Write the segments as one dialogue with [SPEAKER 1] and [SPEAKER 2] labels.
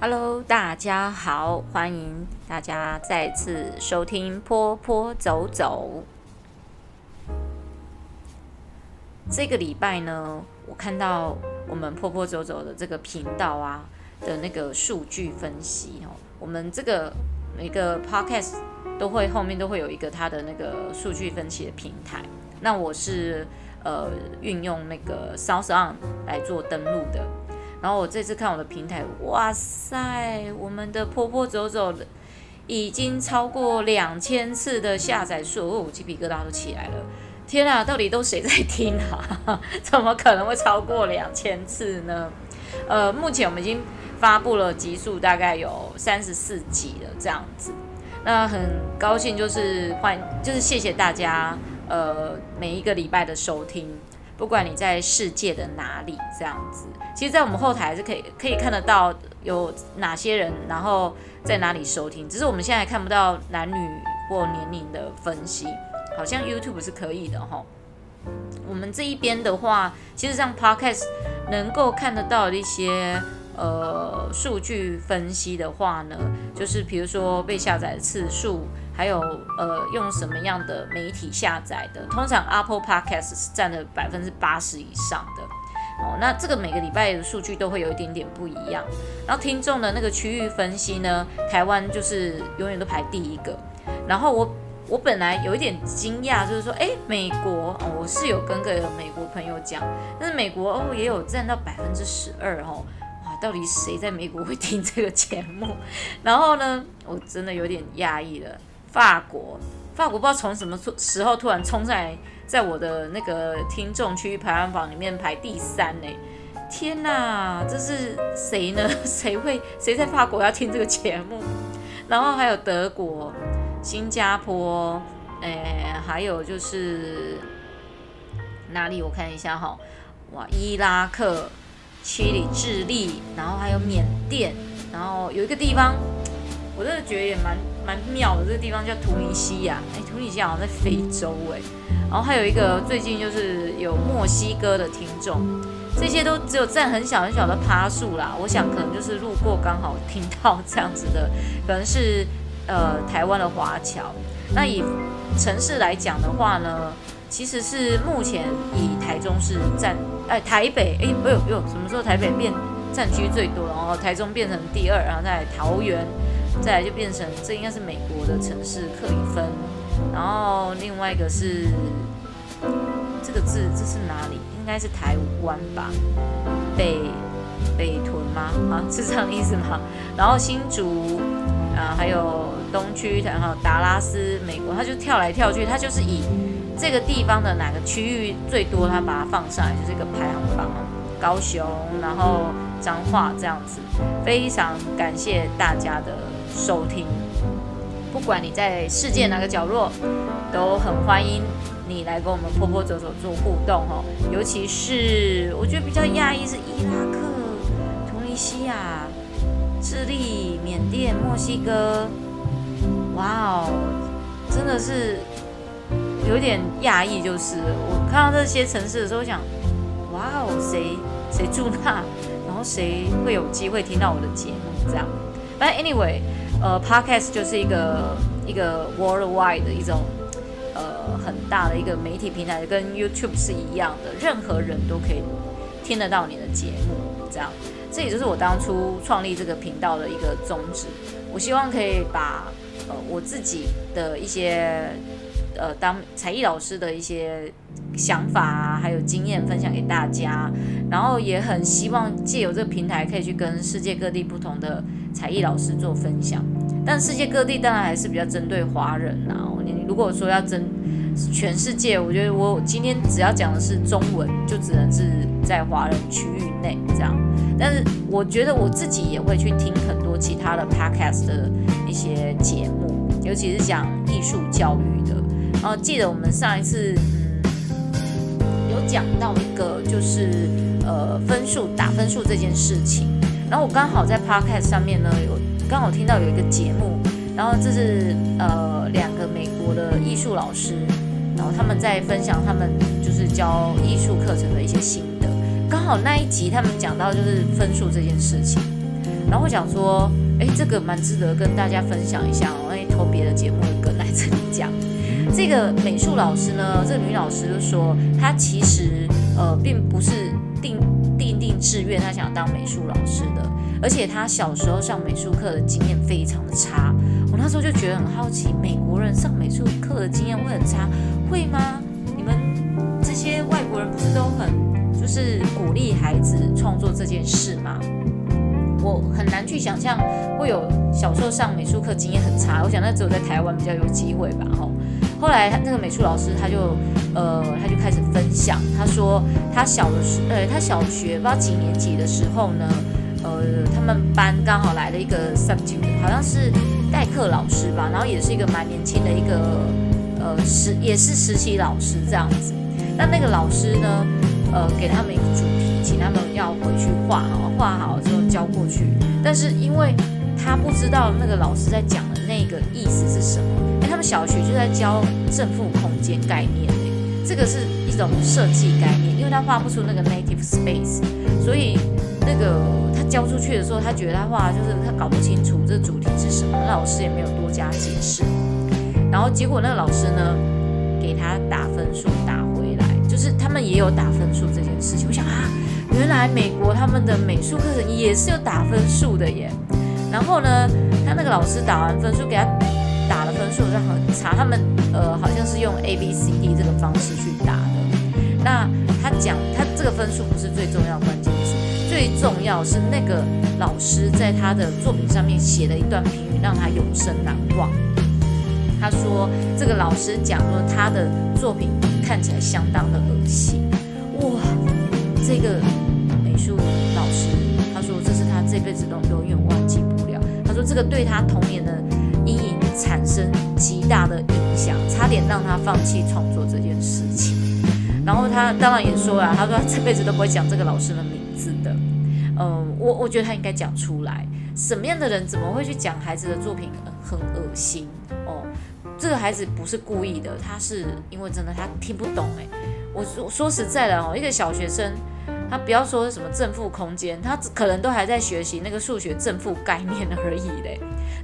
[SPEAKER 1] Hello，大家好，欢迎大家再次收听坡坡走走。这个礼拜呢，我看到我们坡坡走走的这个频道啊的那个数据分析哦，我们这个每个 podcast 都会后面都会有一个它的那个数据分析的平台。那我是呃运用那个 SoundOn 来做登录的。然后我这次看我的平台，哇塞，我们的坡坡走走已经超过两千次的下载数，哦，鸡皮疙瘩都起来了。天啊，到底都谁在听啊？怎么可能会超过两千次呢？呃，目前我们已经发布了集数，大概有三十四集了，这样子。那很高兴，就是欢，就是谢谢大家，呃，每一个礼拜的收听。不管你在世界的哪里，这样子，其实，在我们后台是可以可以看得到有哪些人，然后在哪里收听。只是我们现在看不到男女或年龄的分析，好像 YouTube 是可以的齁。我们这一边的话，其实像 Podcast 能够看得到的一些呃数据分析的话呢，就是比如说被下载的次数。还有呃，用什么样的媒体下载的？通常 Apple Podcast 是占了百分之八十以上的哦。那这个每个礼拜的数据都会有一点点不一样。然后听众的那个区域分析呢，台湾就是永远都排第一个。然后我我本来有一点惊讶，就是说，哎，美国哦，我是有跟个美国朋友讲，但是美国哦也有占到百分之十二哦。哇，到底谁在美国会听这个节目？然后呢，我真的有点讶异了。法国，法国不知道从什么时候突然冲上来，在我的那个听众区排行榜里面排第三呢！天哪，这是谁呢？谁会谁在法国要听这个节目？然后还有德国、新加坡，诶，还有就是哪里？我看一下哈，哇，伊拉克、七里、智利，然后还有缅甸，然后有一个地方，我真的觉得也蛮。蛮妙的，这个地方叫图尼西亚，哎，图尼西亚好像在非洲哎，然后还有一个最近就是有墨西哥的听众，这些都只有占很小很小的趴数啦。我想可能就是路过刚好听到这样子的，可能是呃台湾的华侨。那以城市来讲的话呢，其实是目前以台中市占，哎台北，哎不有有，什么时候台北变占据最多，然后台中变成第二，然后在桃园。再来就变成，这应该是美国的城市克里芬，然后另外一个是这个字，这是哪里？应该是台湾吧？北北屯吗？啊，是这样的意思吗？然后新竹啊，还有东区，然后达拉斯，美国，它就跳来跳去，它就是以这个地方的哪个区域最多，它把它放上来，就是一个排行榜。高雄，然后彰化这样子，非常感谢大家的。收听，不管你在世界哪个角落，都很欢迎你来跟我们坡坡走走做互动哦。尤其是我觉得比较讶异是伊拉克、突尼西亚、智利、缅甸、墨西哥，哇哦，真的是有点讶异。就是我看到这些城市的时候，想，哇哦，谁谁住那，然后谁会有机会听到我的节目这样。但 anyway。呃，Podcast 就是一个一个 worldwide 的一种呃很大的一个媒体平台，跟 YouTube 是一样的，任何人都可以听得到你的节目。这样，这也就是我当初创立这个频道的一个宗旨。我希望可以把呃我自己的一些呃当才艺老师的一些想法啊，还有经验分享给大家，然后也很希望借由这个平台可以去跟世界各地不同的。才艺老师做分享，但世界各地当然还是比较针对华人呐。你如果说要针全世界，我觉得我今天只要讲的是中文，就只能是在华人区域内这样。但是我觉得我自己也会去听很多其他的 podcast 的一些节目，尤其是讲艺术教育的。然后记得我们上一次嗯有讲到一个就是呃分数打分数这件事情。然后我刚好在 Podcast 上面呢，有刚好听到有一个节目，然后这是呃两个美国的艺术老师，然后他们在分享他们就是教艺术课程的一些心得。刚好那一集他们讲到就是分数这件事情，然后我想说，哎，这个蛮值得跟大家分享一下哦。哎，投别的节目跟来这里讲，这个美术老师呢，这个女老师就说，她其实呃并不是定定定志愿，她想当美术老师的，而且她小时候上美术课的经验非常的差。我那时候就觉得很好奇，美国人上美术课的经验会很差，会吗？你们这些外国人不是都很就是鼓励孩子创作这件事吗？我很难去想象会有小时候上美术课经验很差，我想那只有在台湾比较有机会吧。吼，后来他那个美术老师他就呃他就开始分享，他说他小的时呃他小学不知道几年级的时候呢，呃他们班刚好来了一个 subject，好像是代课老师吧，然后也是一个蛮年轻的一个呃实也是实习老师这样子。那那个老师呢，呃给他们一个主题，请他们要回去画，画好之后交过去。但是因为他不知道那个老师在讲的那个意思是什么，们小学就在教正负空间概念，哎，这个是一种设计概念，因为他画不出那个 native space，所以那个他交出去的时候，他觉得他画就是他搞不清楚这主题是什么，老师也没有多加解释，然后结果那个老师呢，给他打分数打回来，就是他们也有打分数这件事情，我想啊。原来美国他们的美术课程也是有打分数的耶，然后呢，他那个老师打完分数给他分数，然后查他们呃好像是用 A B C D 这个方式去打的。那他讲他这个分数不是最重要关键词，最重要是那个老师在他的作品上面写了一段评语，让他永生难忘。他说这个老师讲说他的作品看起来相当的恶心，哇，这个。美术老师他说，这是他这辈子都永远忘记不了。他说这个对他童年的产生极大的影响，差点让他放弃创作这件事情。然后他当然也说了，他说这辈子都不会讲这个老师的名字的。嗯，我我觉得他应该讲出来。什么样的人怎么会去讲孩子的作品很恶心？哦，这个孩子不是故意的，他是因为真的他听不懂。哎，我说说实在的哦，一个小学生。他不要说什么正负空间，他可能都还在学习那个数学正负概念而已嘞。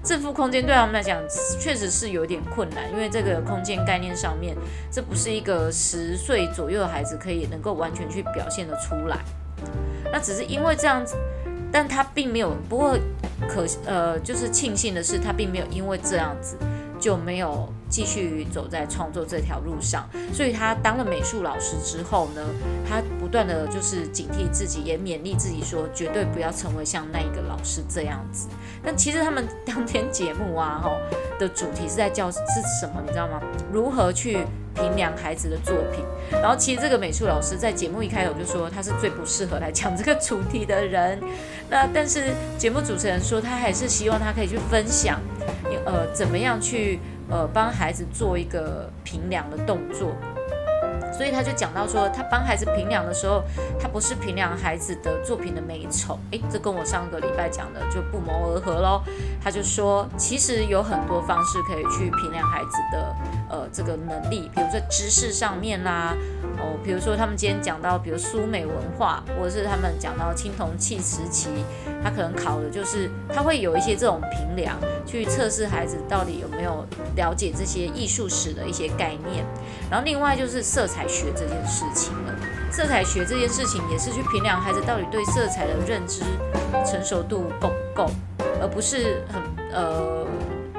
[SPEAKER 1] 正负空间对他们来讲确实是有点困难，因为这个空间概念上面，这不是一个十岁左右的孩子可以能够完全去表现得出来。那只是因为这样子，但他并没有。不过可呃，就是庆幸的是，他并没有因为这样子。就没有继续走在创作这条路上，所以他当了美术老师之后呢，他断的就是警惕自己，也勉励自己说，绝对不要成为像那一个老师这样子。但其实他们当天节目啊，吼的主题是在教是什么，你知道吗？如何去评量孩子的作品。然后其实这个美术老师在节目一开头就说，他是最不适合来讲这个主题的人。那但是节目主持人说，他还是希望他可以去分享。呃，怎么样去呃帮孩子做一个评量的动作？所以他就讲到说，他帮孩子评量的时候，他不是评量孩子的作品的美丑，诶，这跟我上个礼拜讲的就不谋而合咯。他就说，其实有很多方式可以去评量孩子的呃这个能力，比如说知识上面啦，哦，比如说他们今天讲到，比如苏美文化，或者是他们讲到青铜器时期，他可能考的就是他会有一些这种评量，去测试孩子到底有没有了解这些艺术史的一些概念。然后另外就是色彩学这件事情了，色彩学这件事情也是去评量孩子到底对色彩的认知成熟度够不够，而不是很呃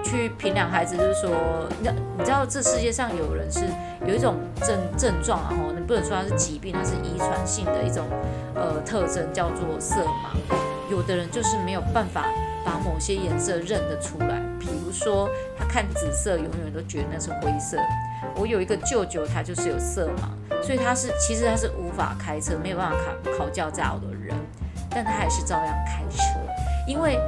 [SPEAKER 1] 去评量孩子，就是说，你你知道这世界上有人是有一种症症状啊，吼，你不能说它是疾病，它是遗传性的一种呃特征，叫做色盲。有的人就是没有办法把某些颜色认得出来，比如说他看紫色，永远都觉得那是灰色。我有一个舅舅，他就是有色盲，所以他是其实他是无法开车，没有办法考考驾照的人，但他还是照样开车，因为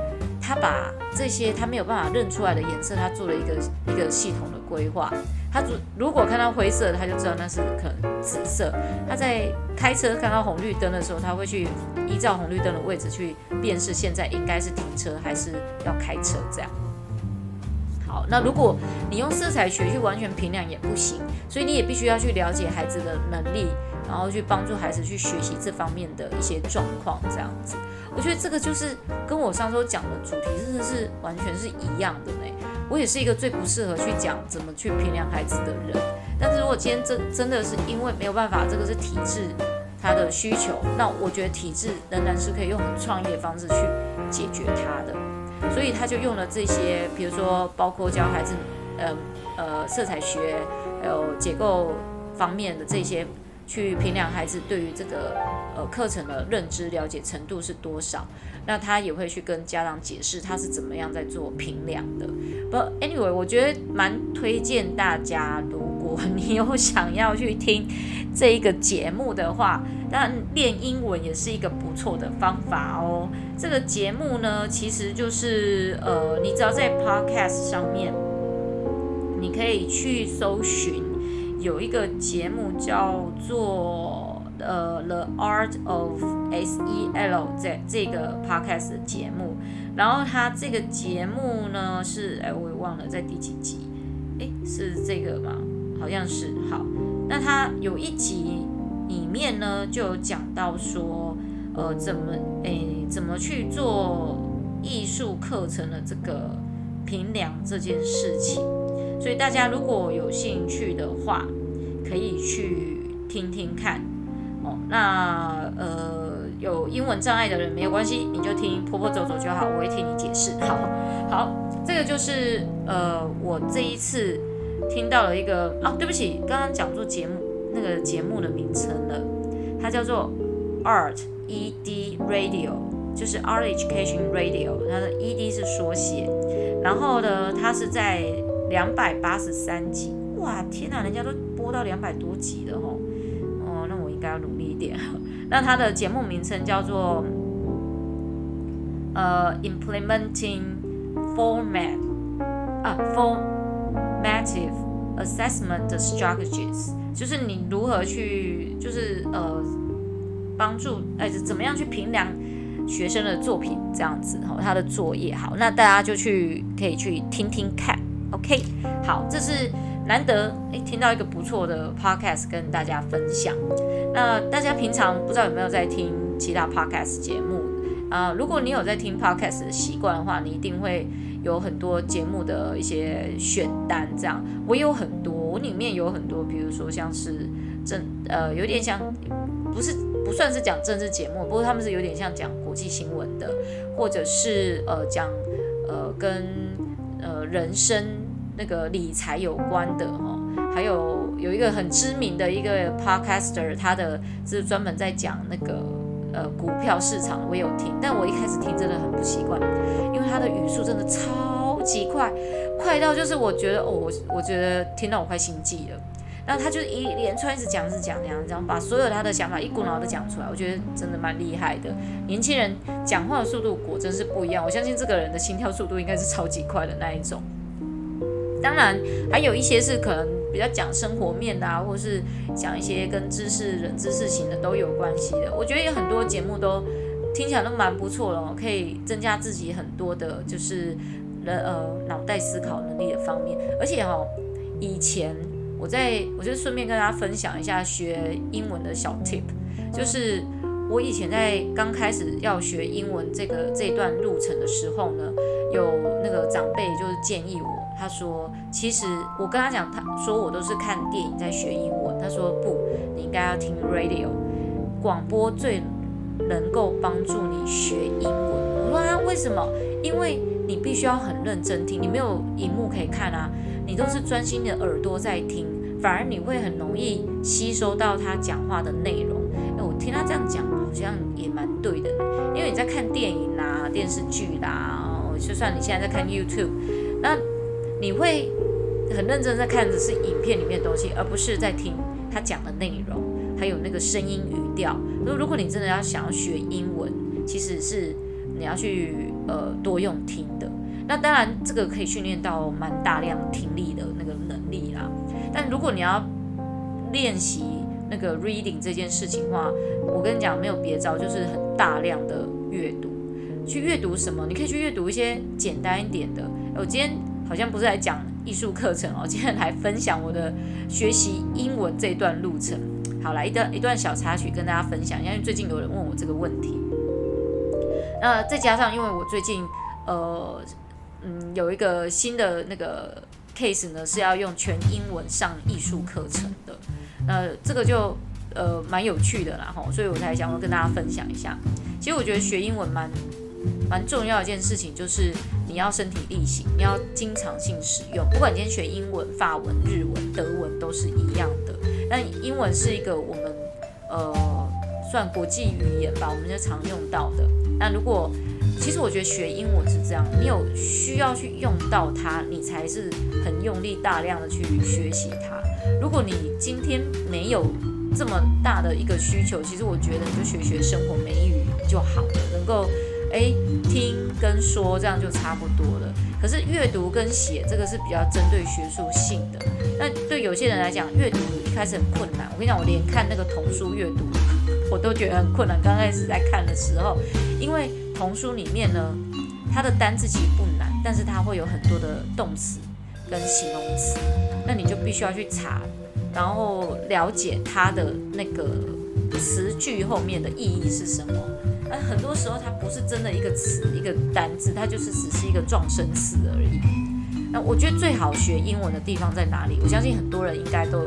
[SPEAKER 1] 他把这些他没有办法认出来的颜色，他做了一个一个系统的规划。他如如果看到灰色，他就知道那是可能紫色。他在开车看到红绿灯的时候，他会去依照红绿灯的位置去辨识现在应该是停车还是要开车这样好。那如果你用色彩学去完全评量也不行，所以你也必须要去了解孩子的能力，然后去帮助孩子去学习这方面的一些状况，这样子。我觉得这个就是跟我上周讲的主题真的是完全是一样的呢。我也是一个最不适合去讲怎么去评量孩子的人，但是如果今天真真的是因为没有办法，这个是体制他的需求，那我觉得体制仍然是可以用很创业的方式去解决他的。所以他就用了这些，比如说包括教孩子，呃呃色彩学，还有结构方面的这些，去评量孩子对于这个呃课程的认知了解程度是多少。那他也会去跟家长解释他是怎么样在做评量的。不，anyway，我觉得蛮推荐大家，如果 你有想要去听这一个节目的话。那练英文也是一个不错的方法哦。这个节目呢，其实就是呃，你只要在 Podcast 上面，你可以去搜寻，有一个节目叫做呃 The Art of SEL 这这个 Podcast 节目。然后它这个节目呢是哎，我也忘了在第几集，哎，是这个吗？好像是。好，那它有一集。里面呢就有讲到说，呃，怎么诶，怎么去做艺术课程的这个评量这件事情。所以大家如果有兴趣的话，可以去听听看哦。那呃，有英文障碍的人没有关系，你就听婆婆走走就好，我会替你解释。好，好，这个就是呃，我这一次听到了一个啊，对不起，刚刚讲座节目。那个节目的名称了，它叫做 Art ED Radio，就是 Art Education Radio，它的 ED 是缩写。然后呢，它是在两百八十三集，哇，天哪，人家都播到两百多集了吼，哦，那我应该要努力一点。那它的节目名称叫做呃 Implementing Format 啊 Formative Assessment Strategies。就是你如何去，就是呃，帮助哎，怎么样去评量学生的作品这样子哈，他的作业好，那大家就去可以去听听看，OK，好，这是难得哎听到一个不错的 Podcast 跟大家分享。那大家平常不知道有没有在听其他 Podcast 节目啊？如果你有在听 Podcast 的习惯的话，你一定会有很多节目的一些选单这样，我有很多。我里面有很多，比如说像是政呃，有点像不是不算是讲政治节目，不过他们是有点像讲国际新闻的，或者是呃讲呃跟呃人生那个理财有关的哦，还有有一个很知名的一个 podcaster，他的是专门在讲那个呃股票市场，我有听，但我一开始听真的很不习惯，因为他的语速真的超级快。快到就是我觉得哦，我我觉得听到我快心悸了。那他就一连串一直讲，一直讲，这样这样把所有他的想法一股脑的讲出来，我觉得真的蛮厉害的。年轻人讲话的速度果真是不一样，我相信这个人的心跳速度应该是超级快的那一种。当然还有一些是可能比较讲生活面的啊，或是讲一些跟知识、人知识型的都有关系的。我觉得有很多节目都听起来都蛮不错的，可以增加自己很多的，就是。呃脑袋思考能力的方面，而且哈、哦，以前我在我就顺便跟大家分享一下学英文的小 tip，就是我以前在刚开始要学英文这个这段路程的时候呢，有那个长辈就是建议我，他说其实我跟他讲，他说我都是看电影在学英文，他说不，你应该要听 radio 广播最能够帮助你学英文。我说啊，为什么？因为你必须要很认真听，你没有荧幕可以看啊，你都是专心的耳朵在听，反而你会很容易吸收到他讲话的内容。哎，我听他这样讲，好像也蛮对的，因为你在看电影啦、电视剧啦，就算你现在在看 YouTube，那你会很认真在看的是影片里面的东西，而不是在听他讲的内容，还有那个声音语调。如果如果你真的要想要学英文，其实是你要去。呃，多用听的，那当然这个可以训练到蛮大量听力的那个能力啦。但如果你要练习那个 reading 这件事情的话，我跟你讲没有别招，就是很大量的阅读。去阅读什么？你可以去阅读一些简单一点的。我今天好像不是来讲艺术课程哦，今天来分享我的学习英文这段路程。好，来一段一段小插曲跟大家分享，因为最近有人问我这个问题。那再加上，因为我最近呃嗯有一个新的那个 case 呢，是要用全英文上艺术课程的，那这个就呃蛮有趣的啦吼，所以我才想要跟大家分享一下。其实我觉得学英文蛮蛮重要一件事情，就是你要身体力行，你要经常性使用。不管今天学英文、法文、日文、德文都是一样的。那英文是一个我们呃算国际语言吧，我们就常用到的。那如果其实我觉得学英文是这样，你有需要去用到它，你才是很用力、大量的去学习它。如果你今天没有这么大的一个需求，其实我觉得你就学学生活美语就好了，能够诶听跟说这样就差不多了。可是阅读跟写这个是比较针对学术性的。那对有些人来讲，阅读一开始很困难。我跟你讲，我连看那个童书阅读，我都觉得很困难。刚开始在看的时候，因为童书里面呢，它的单字其实不难，但是它会有很多的动词跟形容词，那你就必须要去查，然后了解它的那个词句后面的意义是什么。而很多时候它不是真的一个词一个单字，它就是只是一个撞声词而已。那我觉得最好学英文的地方在哪里？我相信很多人应该都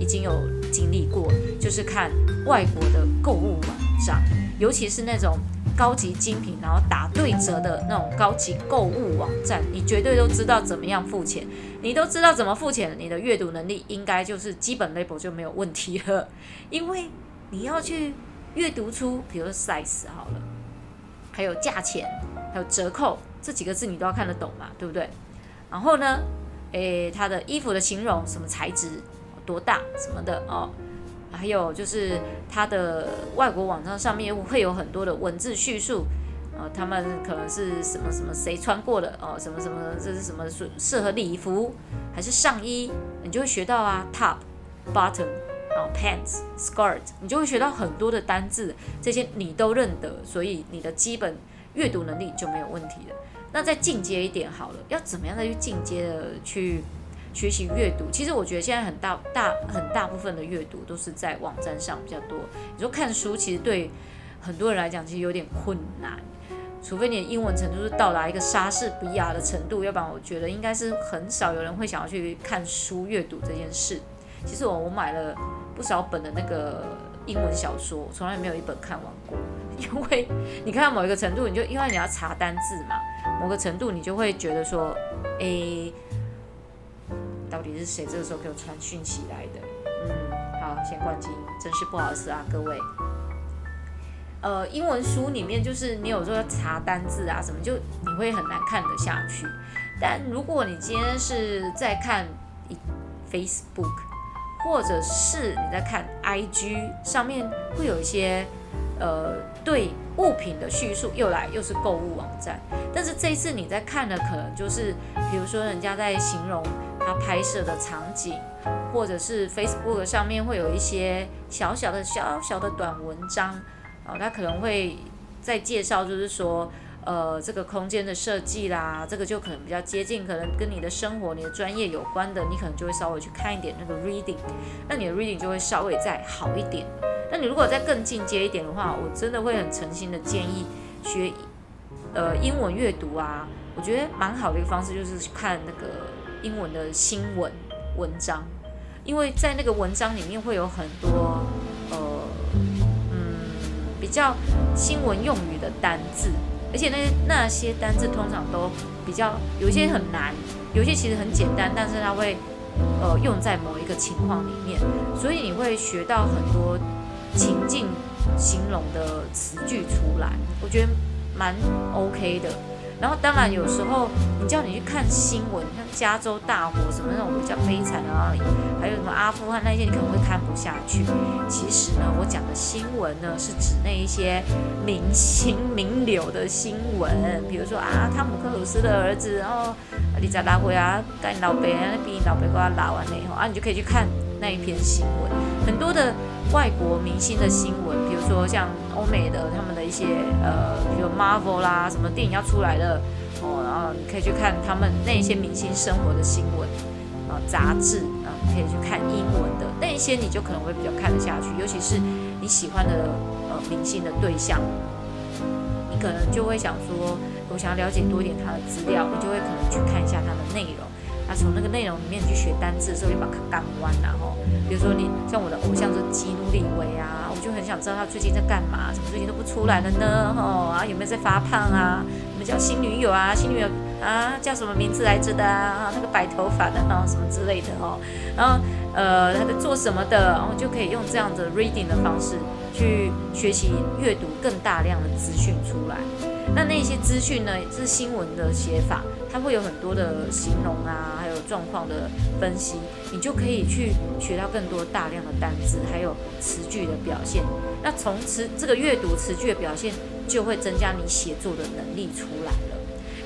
[SPEAKER 1] 已经有经历过，就是看外国的购物网站，尤其是那种高级精品，然后打对折的那种高级购物网站，你绝对都知道怎么样付钱，你都知道怎么付钱，你的阅读能力应该就是基本 level 就没有问题了，因为你要去阅读出，比如 size 好了，还有价钱，还有折扣这几个字你都要看得懂嘛，对不对？然后呢，诶，它的衣服的形容，什么材质，多大，什么的哦，还有就是它的外国网站上面会有很多的文字叙述，呃，他们可能是什么什么谁穿过的哦，什么什么这是什么适适合礼服还是上衣，你就会学到啊，top、bottom，然后 pants、skirt，你就会学到很多的单字，这些你都认得，所以你的基本阅读能力就没有问题了。那再进阶一点好了，要怎么样再去进阶的去学习阅读？其实我觉得现在很大大很大部分的阅读都是在网站上比较多。你说看书，其实对很多人来讲其实有点困难，除非你的英文程度是到达一个莎士比亚的程度，要不然我觉得应该是很少有人会想要去看书阅读这件事。其实我我买了不少本的那个英文小说，从来没有一本看完过，因为你看到某一个程度，你就因为你要查单字嘛。某个程度，你就会觉得说，诶，到底是谁这个时候给我传讯息来的？嗯，好，先关机，真是不好意思啊，各位。呃，英文书里面就是你有时候要查单字啊什么，就你会很难看得下去。但如果你今天是在看 Facebook，或者是你在看 IG 上面，会有一些。呃，对物品的叙述又来又是购物网站，但是这一次你在看的可能就是，比如说人家在形容他拍摄的场景，或者是 Facebook 上面会有一些小小的小小的短文章，然后，他可能会在介绍，就是说，呃，这个空间的设计啦，这个就可能比较接近，可能跟你的生活、你的专业有关的，你可能就会稍微去看一点那个 reading，那你的 reading 就会稍微再好一点。那你如果再更进阶一点的话，我真的会很诚心的建议学呃英文阅读啊。我觉得蛮好的一个方式就是看那个英文的新闻文章，因为在那个文章里面会有很多呃嗯比较新闻用语的单字，而且那那些单字通常都比较有些很难，有些其实很简单，但是它会呃用在某一个情况里面，所以你会学到很多。情境形容的词句出来，我觉得蛮 OK 的。然后当然有时候你叫你去看新闻，像加州大火什么那种比较悲惨的啊，还有什么阿富汗那些，你可能会看不下去。其实呢，我讲的新闻呢，是指那一些明星名流的新闻，比如说啊，汤姆克鲁斯的儿子，然后你在拉回啊，干老伯啊，比老伯给他拉完了以后啊，你就可以去看那一篇新闻，很多的。外国明星的新闻，比如说像欧美的他们一些呃，比如 Marvel 啦，什么电影要出来了哦，然后你可以去看他们那些明星生活的新闻，啊杂志啊，可以去看英文的那一些，你就可能会比较看得下去。尤其是你喜欢的呃明星的对象，你可能就会想说，我想要了解多一点他的资料，你就会可能去看一下他的内容。那从那个内容里面去学单字的时候，就把它干弯然后，比如说你像我的偶像是基努李维啊，我就很想知道他最近在干嘛，怎么最近都不出来了呢？哦啊，有没有在发胖啊？有没有交新女友啊？新女友啊叫什么名字来着的啊？那个白头发的啊什么之类的哦。然后呃他在做什么的？然后就可以用这样的 reading 的方式去学习阅读更大量的资讯出来。那那些资讯呢，是新闻的写法，它会有很多的形容啊，还有状况的分析，你就可以去学到更多大量的单词，还有词句的表现。那从词这个阅读词句的表现，就会增加你写作的能力出来了。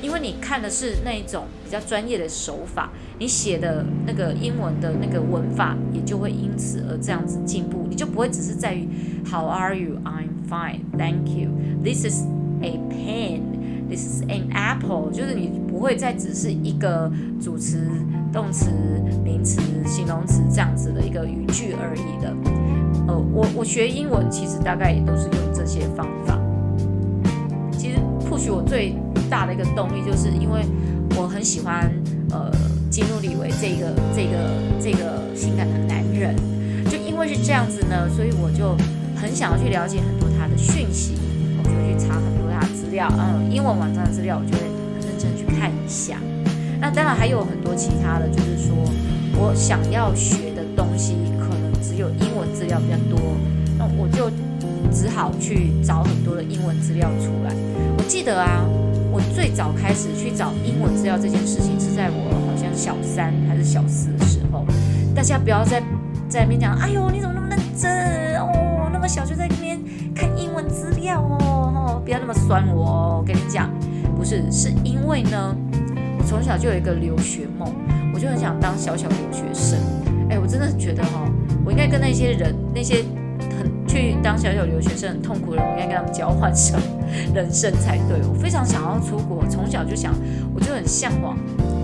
[SPEAKER 1] 因为你看的是那一种比较专业的手法，你写的那个英文的那个文法，也就会因此而这样子进步。你就不会只是在于 How are you? I'm fine, thank you. This is A pen, this is an apple，就是你不会再只是一个主词、动词、名词、形容词这样子的一个语句而已的。呃，我我学英文其实大概也都是用这些方法。其实 push 我最大的一个动力，就是因为我很喜欢呃基努李维这个这个这个性感的男人，就因为是这样子呢，所以我就很想要去了解很多他的讯息，我就去查很多。资料，嗯，英文网站的资料，我就会很认真去看一下。那当然还有很多其他的，就是说我想要学的东西，可能只有英文资料比较多，那我就只好去找很多的英文资料出来。我记得啊，我最早开始去找英文资料这件事情，是在我好像小三还是小四的时候。大家不要在在那边讲，哎呦，你怎么那么认真哦？那么小就在那边看英文资料哦。不要那么酸我哦，我跟你讲，不是，是因为呢，我从小就有一个留学梦，我就很想当小小留学生。哎，我真的觉得哈，我应该跟那些人，那些很去当小小留学生很痛苦的人，我应该跟他们交换什么人生才对。我非常想要出国，从小就想，我就很向往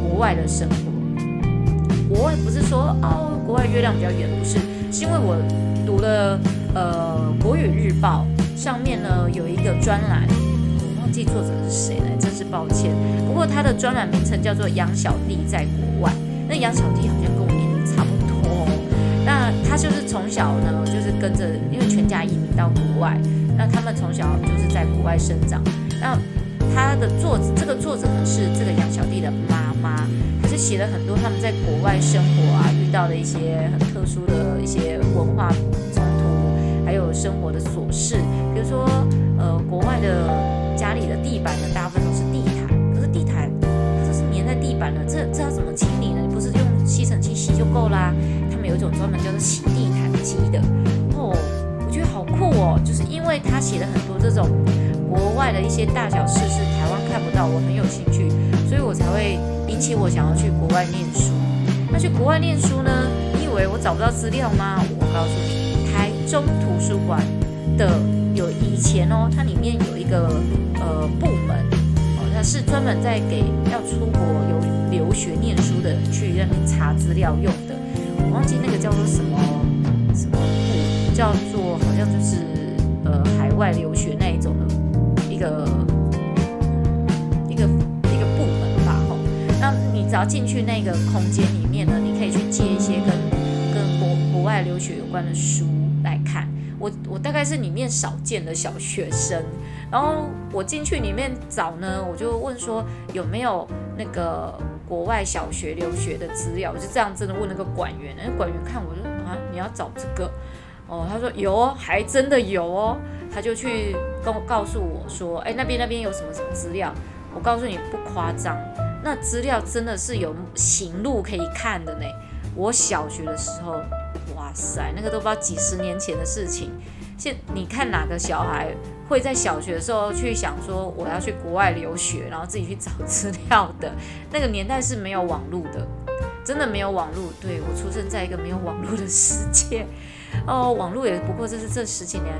[SPEAKER 1] 国外的生活。国外不是说哦，国外月亮比较圆，不是，是因为我读了呃《国语日报》。上面呢有一个专栏，我忘记作者是谁了，真是抱歉。不过他的专栏名称叫做杨小弟在国外。那杨小弟好像跟我年龄差不多。那他就是从小呢，就是跟着，因为全家移民到国外，那他们从小就是在国外生长。那他的作者，这个作者呢是这个杨小弟的妈妈，他就写了很多他们在国外生活啊遇到的一些很特殊的一些文化，还有生活的琐事。比如说，呃，国外的家里的地板呢，大部分都是地毯，可是地毯它是粘在地板的，这这要怎么清理呢？你不是用吸尘器吸就够啦？他们有一种专门叫做洗地毯机的，哦，我觉得好酷哦，就是因为他写了很多这种国外的一些大小事，是台湾看不到，我很有兴趣，所以我才会引起我想要去国外念书。那去国外念书呢？你以为我找不到资料吗？我告诉你，中图书馆的。有以前哦，它里面有一个呃部门哦，它是专门在给要出国有留学念书的人去让你查资料用的。我忘记那个叫做什么什么部，叫做好像就是呃海外留学那一种的一个一个一个部门吧吼。那你只要进去那个空间里面呢，你可以去借一些跟跟国国外留学有关的书。我我大概是里面少见的小学生，然后我进去里面找呢，我就问说有没有那个国外小学留学的资料，我就这样真的问那个管员，那管员看我说啊，你要找这个？哦，他说有哦，还真的有哦，他就去跟我告诉我说，哎，那边那边有什么什么资料，我告诉你不夸张，那资料真的是有行路可以看的呢，我小学的时候。塞，那个都不知道几十年前的事情。现你看哪个小孩会在小学的时候去想说我要去国外留学，然后自己去找资料的？那个年代是没有网络的，真的没有网络。对，我出生在一个没有网络的世界。哦，网络也不过这是这十几年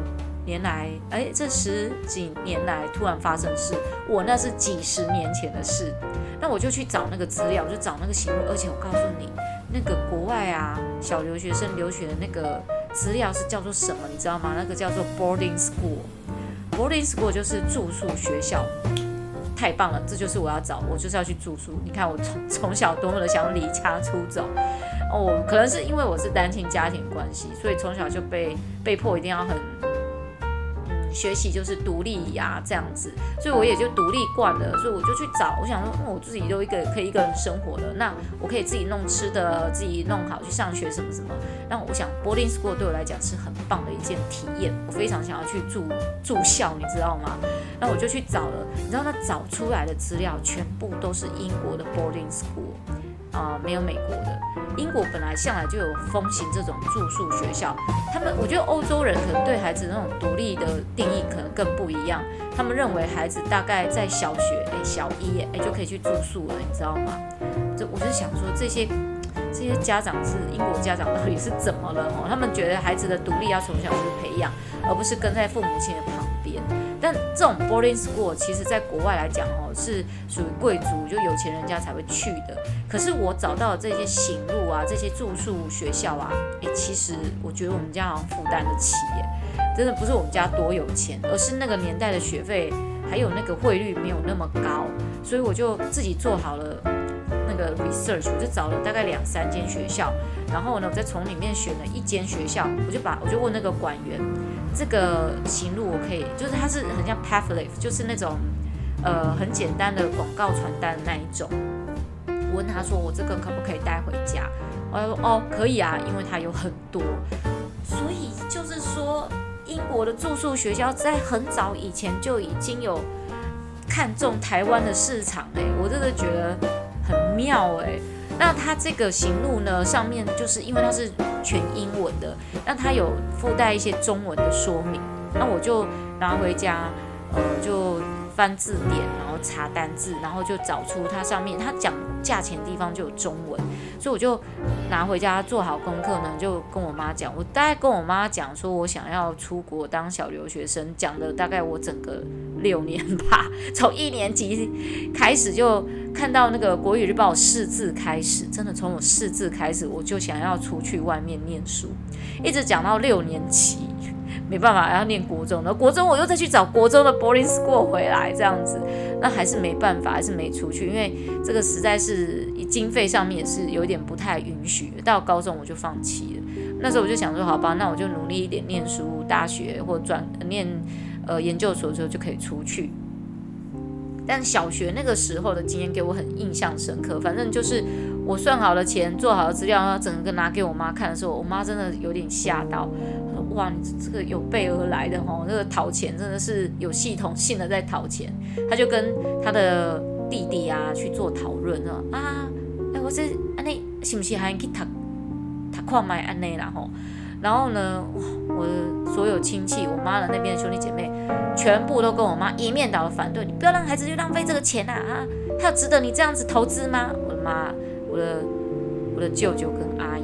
[SPEAKER 1] 年来，哎，这十几年来突然发生的事。我那是几十年前的事。那我就去找那个资料，我就找那个行录，而且我告诉你。那个国外啊小留学生留学的那个资料是叫做什么？你知道吗？那个叫做 boarding school。boarding school 就是住宿学校。太棒了，这就是我要找，我就是要去住宿。你看我从从小多么的想离家出走，哦，可能是因为我是单亲家庭关系，所以从小就被被迫一定要很。学习就是独立呀，这样子，所以我也就独立惯了，所以我就去找，我想说，我自己都一个可以一个人生活了，那我可以自己弄吃的，自己弄好去上学什么什么。那我想，boarding school 对我来讲是很棒的一件体验，我非常想要去住住校，你知道吗？那我就去找了，你知道，那找出来的资料全部都是英国的 boarding school。啊、没有美国的。英国本来向来就有风行这种住宿学校，他们我觉得欧洲人可能对孩子那种独立的定义可能更不一样。他们认为孩子大概在小学，哎，小一，哎，就可以去住宿了，你知道吗？这我就想说，这些这些家长是英国家长到底是怎么了？哦，他们觉得孩子的独立要从小就培养，而不是跟在父母亲的旁。但这种 boarding school 其实在国外来讲哦，是属于贵族，就有钱人家才会去的。可是我找到的这些行路啊，这些住宿学校啊，诶，其实我觉得我们家好像负担得起耶。真的不是我们家多有钱，而是那个年代的学费还有那个汇率没有那么高，所以我就自己做好了那个 research，我就找了大概两三间学校，然后呢，我再从里面选了一间学校，我就把我就问那个管员。这个行路我可以，就是它是很像 pamphlet，就是那种呃很简单的广告传单的那一种。我问他说，我这个可不可以带回家？我说哦可以啊，因为它有很多。所以就是说，英国的住宿学校在很早以前就已经有看中台湾的市场哎，我真的觉得很妙哎。那它这个行路呢，上面就是因为它是全英文的，那它有附带一些中文的说明，那我就拿回家，呃，就翻字典，查单字，然后就找出它上面它讲价钱的地方就有中文，所以我就拿回家做好功课呢，就跟我妈讲，我大概跟我妈讲说我想要出国当小留学生，讲的大概我整个六年吧，从一年级开始就。看到那个国语日报识字开始，真的从我识字开始，我就想要出去外面念书，一直讲到六年级，没办法要念国中的，国中我又再去找国中的 boarding school 回来，这样子，那还是没办法，还是没出去，因为这个实在是经费上面也是有点不太允许。到高中我就放弃了，那时候我就想说，好吧，那我就努力一点念书，大学或转念呃研究所之后就可以出去。但小学那个时候的经验给我很印象深刻。反正就是我算好了钱，做好了资料，然后整个拿给我妈看的时候，我妈真的有点吓到，说：“哇，你这个有备而来的哦，这个讨钱真的是有系统性的在讨钱。”他就跟他的弟弟啊去做讨论了啊，哎，我这安内是不是还去读读矿买安内啦吼。然后呢，我的所有亲戚，我妈的那边的兄弟姐妹，全部都跟我妈一面倒的反对，你不要让孩子去浪费这个钱啊！啊，他有值得你这样子投资吗？我的妈，我的我的舅舅跟阿姨，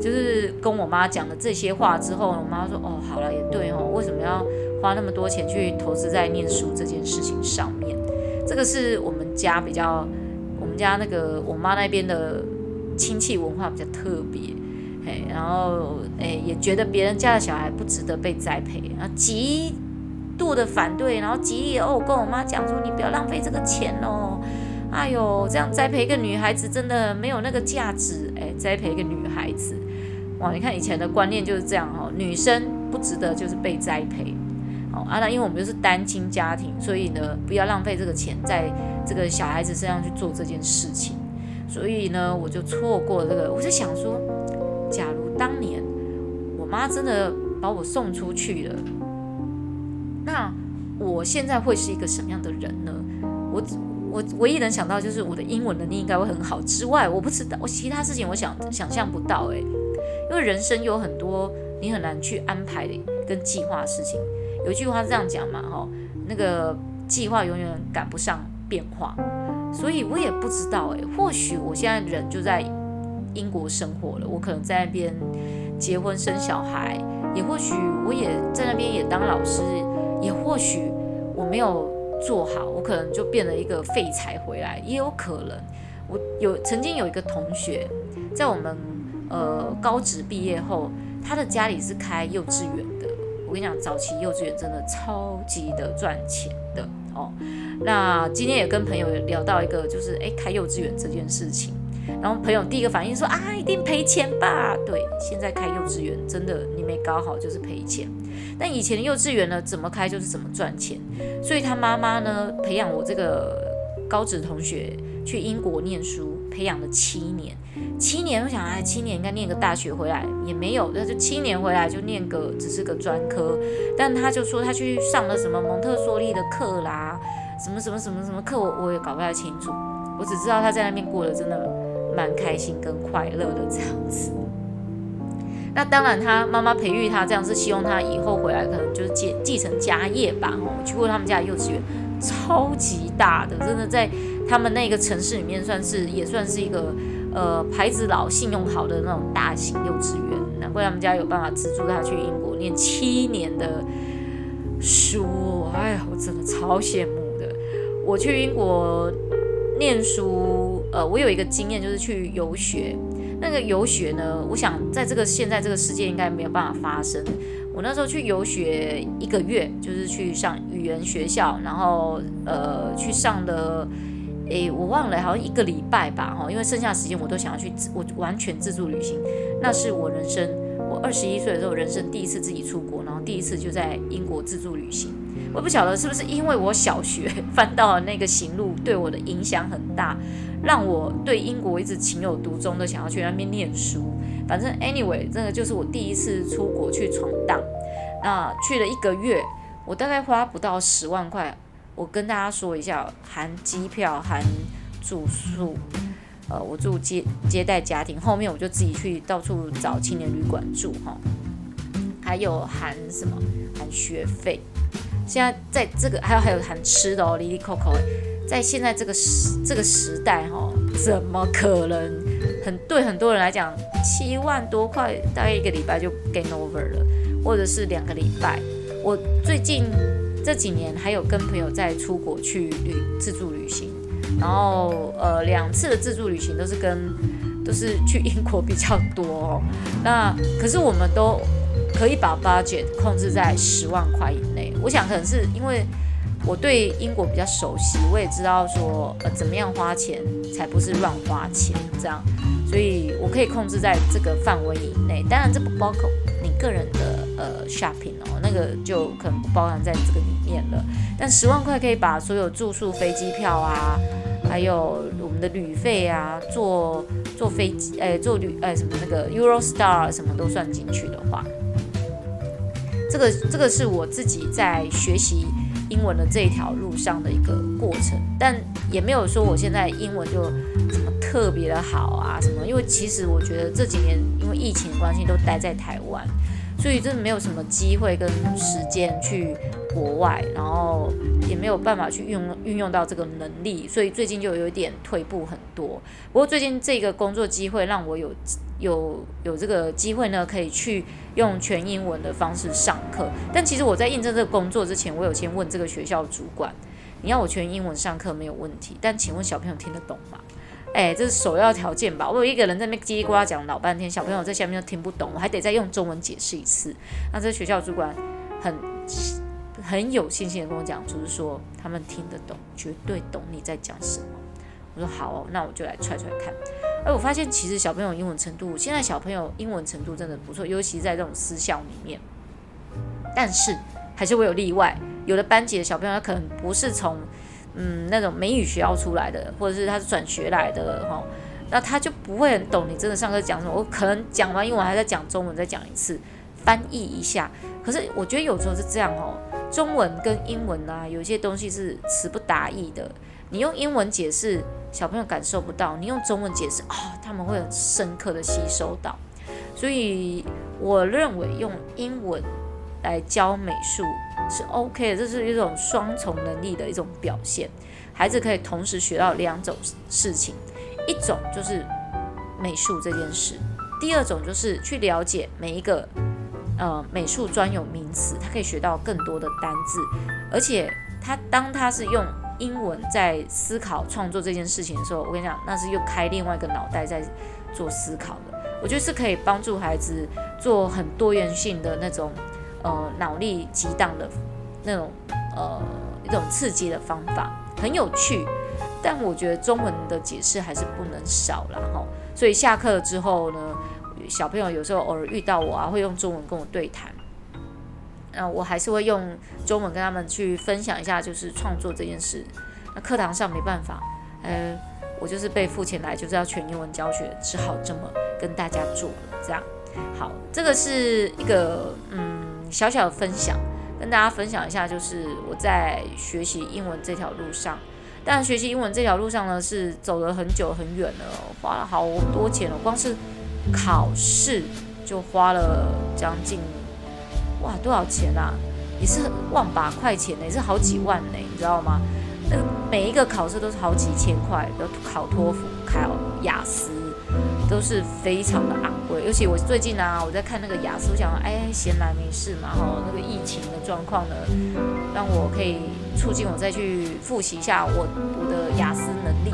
[SPEAKER 1] 就是跟我妈讲了这些话之后，我妈说，哦，好了，也对哦，为什么要花那么多钱去投资在念书这件事情上面？这个是我们家比较，我们家那个我妈那边的亲戚文化比较特别。然后，诶，也觉得别人家的小孩不值得被栽培，啊极度的反对，然后极力哦，跟我妈讲说，你不要浪费这个钱哦，哎呦，这样栽培一个女孩子真的没有那个价值，哎，栽培一个女孩子，哇，你看以前的观念就是这样哦，女生不值得就是被栽培，哦，啊，那因为我们就是单亲家庭，所以呢，不要浪费这个钱在这个小孩子身上去做这件事情，所以呢，我就错过这个，我就想说。假如当年我妈真的把我送出去了，那我现在会是一个什么样的人呢？我我唯一能想到就是我的英文能力应该会很好之外，我不知道我其他事情我想想象不到诶，因为人生有很多你很难去安排的跟计划的事情。有一句话是这样讲嘛，哈，那个计划永远赶不上变化，所以我也不知道诶，或许我现在人就在。英国生活了，我可能在那边结婚生小孩，也或许我也在那边也当老师，也或许我没有做好，我可能就变了一个废材回来，也有可能。我有曾经有一个同学，在我们呃高职毕业后，他的家里是开幼稚园的。我跟你讲，早期幼稚园真的超级的赚钱的哦。那今天也跟朋友聊到一个，就是诶，开幼稚园这件事情。然后朋友第一个反应说啊，一定赔钱吧？对，现在开幼稚园真的你没搞好就是赔钱。但以前的幼稚园呢，怎么开就是怎么赚钱。所以他妈妈呢，培养我这个高职同学去英国念书，培养了七年。七年，我想哎，七年应该念个大学回来也没有，那就七年回来就念个只是个专科。但他就说他去上了什么蒙特梭利的课啦，什么什么什么什么课，我我也搞不太清楚。我只知道他在那边过得真的。蛮开心跟快乐的这样子，那当然他妈妈培育他这样是希望他以后回来可能就是继继承家业吧。我去过他们家的幼稚园，超级大的，真的在他们那个城市里面算是也算是一个呃牌子老、信用好的那种大型幼稚园。难怪他们家有办法资助他去英国念七年的书。哎呀，我真的超羡慕的。我去英国念书。呃，我有一个经验，就是去游学。那个游学呢，我想在这个现在这个世界应该没有办法发生。我那时候去游学一个月，就是去上语言学校，然后呃去上的，诶，我忘了，好像一个礼拜吧，哈，因为剩下时间我都想要去，我完全自助旅行。那是我人生，我二十一岁的时候，人生第一次自己出国，然后第一次就在英国自助旅行。我不晓得是不是因为我小学 翻到了那个行路，对我的影响很大。让我对英国一直情有独钟的，想要去那边念书。反正 anyway，这个就是我第一次出国去闯荡。那去了一个月，我大概花不到十万块。我跟大家说一下，含机票、含住宿，呃，我住接接待家庭，后面我就自己去到处找青年旅馆住哈。还有含什么？含学费。现在在这个还有还有含吃的哦，哩哩扣扣。在现在这个时这个时代哈，怎么可能？很对很多人来讲，七万多块大概一个礼拜就 game over 了，或者是两个礼拜。我最近这几年还有跟朋友在出国去旅自助旅行，然后呃两次的自助旅行都是跟都是去英国比较多哦。那可是我们都可以把 budget 控制在十万块以内。我想可能是因为。我对英国比较熟悉，我也知道说，呃，怎么样花钱才不是乱花钱这样，所以我可以控制在这个范围以内。当然，这不包括你个人的呃 shopping 哦，那个就可能不包含在这个里面了。但十万块可以把所有住宿、飞机票啊，还有我们的旅费啊，坐坐飞机，哎，坐旅，哎，什么那个 Eurostar 什么都算进去的话，这个这个是我自己在学习。英文的这一条路上的一个过程，但也没有说我现在英文就什么特别的好啊什么，因为其实我觉得这几年因为疫情关系都待在台湾，所以真的没有什么机会跟时间去国外，然后也没有办法去运用运用到这个能力，所以最近就有一点退步很多。不过最近这个工作机会让我有。有有这个机会呢，可以去用全英文的方式上课。但其实我在应征这个工作之前，我有先问这个学校主管：“你要我全英文上课没有问题，但请问小朋友听得懂吗？”哎，这是首要条件吧？我有一个人在那叽里呱啦讲老半天，小朋友在下面都听不懂，我还得再用中文解释一次。那这学校主管很很有信心的跟我讲，就是说他们听得懂，绝对懂你在讲什么。我说好哦，那我就来踹踹看。而我发现，其实小朋友英文程度，现在小朋友英文程度真的不错，尤其在这种私校里面。但是还是会有例外，有的班级的小朋友他可能不是从嗯那种美语学校出来的，或者是他是转学来的哈，那他就不会很懂你真的上课讲什么。我可能讲完英文还在讲中文，再讲一次，翻译一下。可是我觉得有时候是这样哦，中文跟英文啊，有些东西是词不达意的。你用英文解释，小朋友感受不到；你用中文解释，啊、哦，他们会很深刻的吸收到。所以我认为用英文来教美术是 OK 的，这是一种双重能力的一种表现。孩子可以同时学到两种事情，一种就是美术这件事，第二种就是去了解每一个呃美术专有名词，他可以学到更多的单字，而且他当他是用。英文在思考创作这件事情的时候，我跟你讲，那是又开另外一个脑袋在做思考的。我觉得是可以帮助孩子做很多元性的那种呃脑力激荡的那种呃一种刺激的方法，很有趣。但我觉得中文的解释还是不能少啦哈。所以下课之后呢，小朋友有时候偶尔遇到我啊，会用中文跟我对谈。那我还是会用中文跟他们去分享一下，就是创作这件事。那课堂上没办法，呃，我就是被付钱来，就是要全英文教学，只好这么跟大家做了。这样，好，这个是一个嗯小小的分享，跟大家分享一下，就是我在学习英文这条路上，但学习英文这条路上呢，是走了很久很远了，花了好多钱了，光是考试就花了将近。哇，多少钱啊？也是万把块钱呢，也是好几万呢，你知道吗？那个每一个考试都是好几千块，的考托福、考雅思都是非常的昂贵。尤其我最近啊，我在看那个雅思，我想，哎，闲来没事嘛，哈，那个疫情的状况呢，让我可以促进我再去复习一下我我的雅思能力。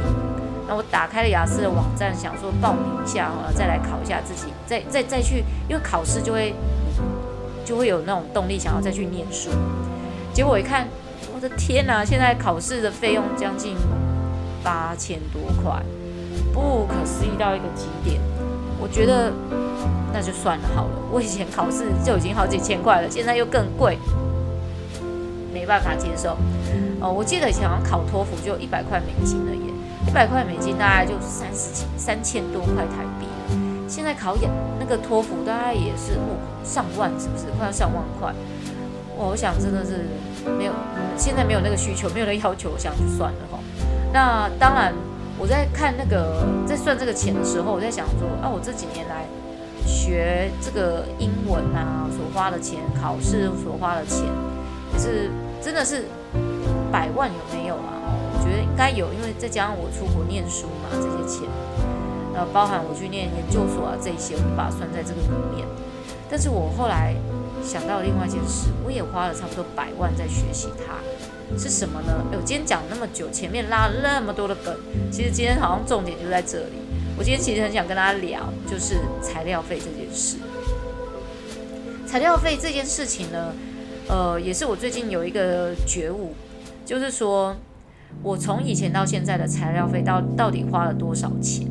[SPEAKER 1] 那我打开了雅思的网站，想说报名一下哈，再来考一下自己，再再再去，因为考试就会。就会有那种动力想要再去念书，结果一看，我的天哪！现在考试的费用将近八千多块，不可思议到一个极点。我觉得那就算了好了，我以前考试就已经好几千块了，现在又更贵，没办法接受。哦，我记得以前好像考托福就一百块美金了耶，一百块美金大概就三十几三千多块台币。现在考研个托福大概也是哦上万，是不是快要上万块？我想真的是没有，现在没有那个需求，没有那个要求，我想就算了哈。那当然，我在看那个在算这个钱的时候，我在想说啊，我这几年来学这个英文啊所花的钱，考试所花的钱，是真的是百万有没有啊？我觉得应该有，因为再加上我出国念书嘛，这些钱。呃，包含我去念研究所啊，这一些我把它算在这个里面。但是我后来想到另外一件事，我也花了差不多百万在学习它，是什么呢？哎我今天讲那么久，前面拉了那么多的梗，其实今天好像重点就在这里。我今天其实很想跟大家聊，就是材料费这件事。材料费这件事情呢，呃，也是我最近有一个觉悟，就是说我从以前到现在的材料费到到底花了多少钱？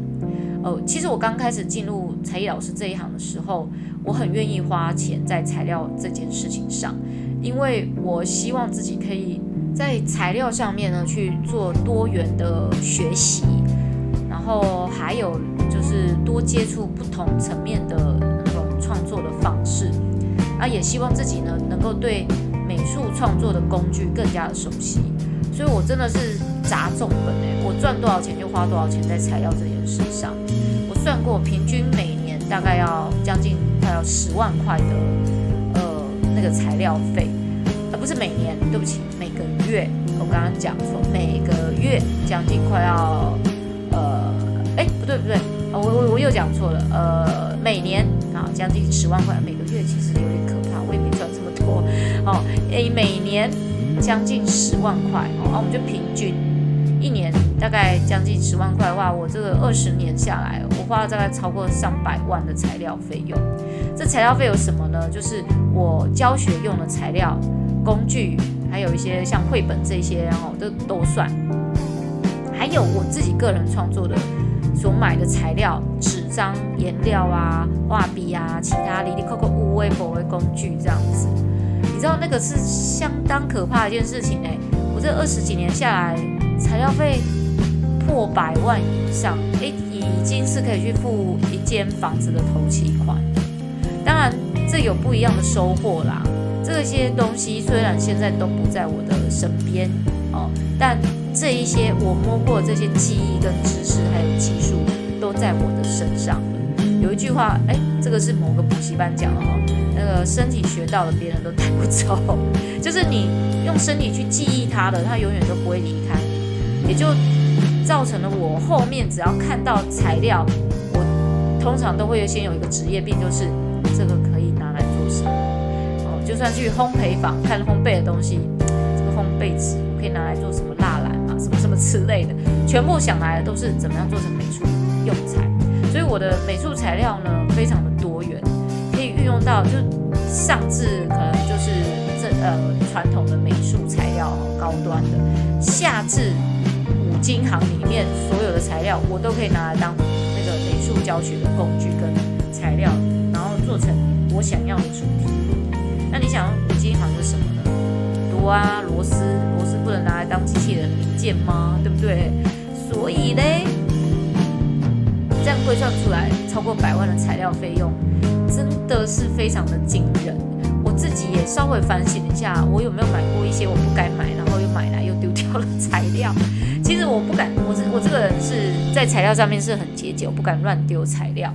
[SPEAKER 1] 哦，其实我刚开始进入才艺老师这一行的时候，我很愿意花钱在材料这件事情上，因为我希望自己可以在材料上面呢去做多元的学习，然后还有就是多接触不同层面的那种创作的方式，啊，也希望自己呢能够对美术创作的工具更加的熟悉，所以我真的是砸重本诶，我赚多少钱就花多少钱在材料这件事上。算过，平均每年大概要将近快要十万块的呃那个材料费，而不是每年，对不起，每个月。我刚刚讲说每个月将近快要呃，哎，不对不对，我我我又讲错了，呃，每年啊将近十万块，每个月其实有点可怕，我也没赚这么多。哦，哎，每年将近十万块，哦，我们就平均。一年大概将近十万块的话，我这个二十年下来，我花了大概超过上百万的材料费用。这材料费有什么呢？就是我教学用的材料、工具，还有一些像绘本这些，然后都都算。还有我自己个人创作的所买的材料、纸张、颜料啊、画笔啊、其他哩哩扣扣无微不微工具这样子。你知道那个是相当可怕的一件事情哎！我这二十几年下来。材料费破百万以上，诶，已经是可以去付一间房子的头期款。当然，这有不一样的收获啦。这些东西虽然现在都不在我的身边哦，但这一些我摸过这些记忆跟知识还有技术都在我的身上。有一句话，诶，这个是某个补习班讲的哈，那个身体学到的别人都带不走，就是你用身体去记忆它的，它永远都不会离开。也就造成了我后面只要看到材料，我通常都会先有一个职业病，就是这个可以拿来做什么？哦，就算去烘焙坊看烘焙的东西，这个烘焙纸我可以拿来做什么蜡篮啊，什么什么之类的，全部想来的都是怎么样做成美术用材。所以我的美术材料呢非常的多元，可以运用到就上至可能就是这呃传统的美术材料高端的，下至金行里面所有的材料，我都可以拿来当那个美术教学的工具跟材料，然后做成我想要的主题。那你想五金行是什么呢？多啊，螺丝，螺丝不能拿来当机器人零件吗？对不对？所以嘞。这样计算出来超过百万的材料费用，真的是非常的惊人。我自己也稍微反省一下，我有没有买过一些我不该买，然后又买来又丢掉了材料。其实我不敢，我这我这个人是在材料上面是很节俭，我不敢乱丢材料。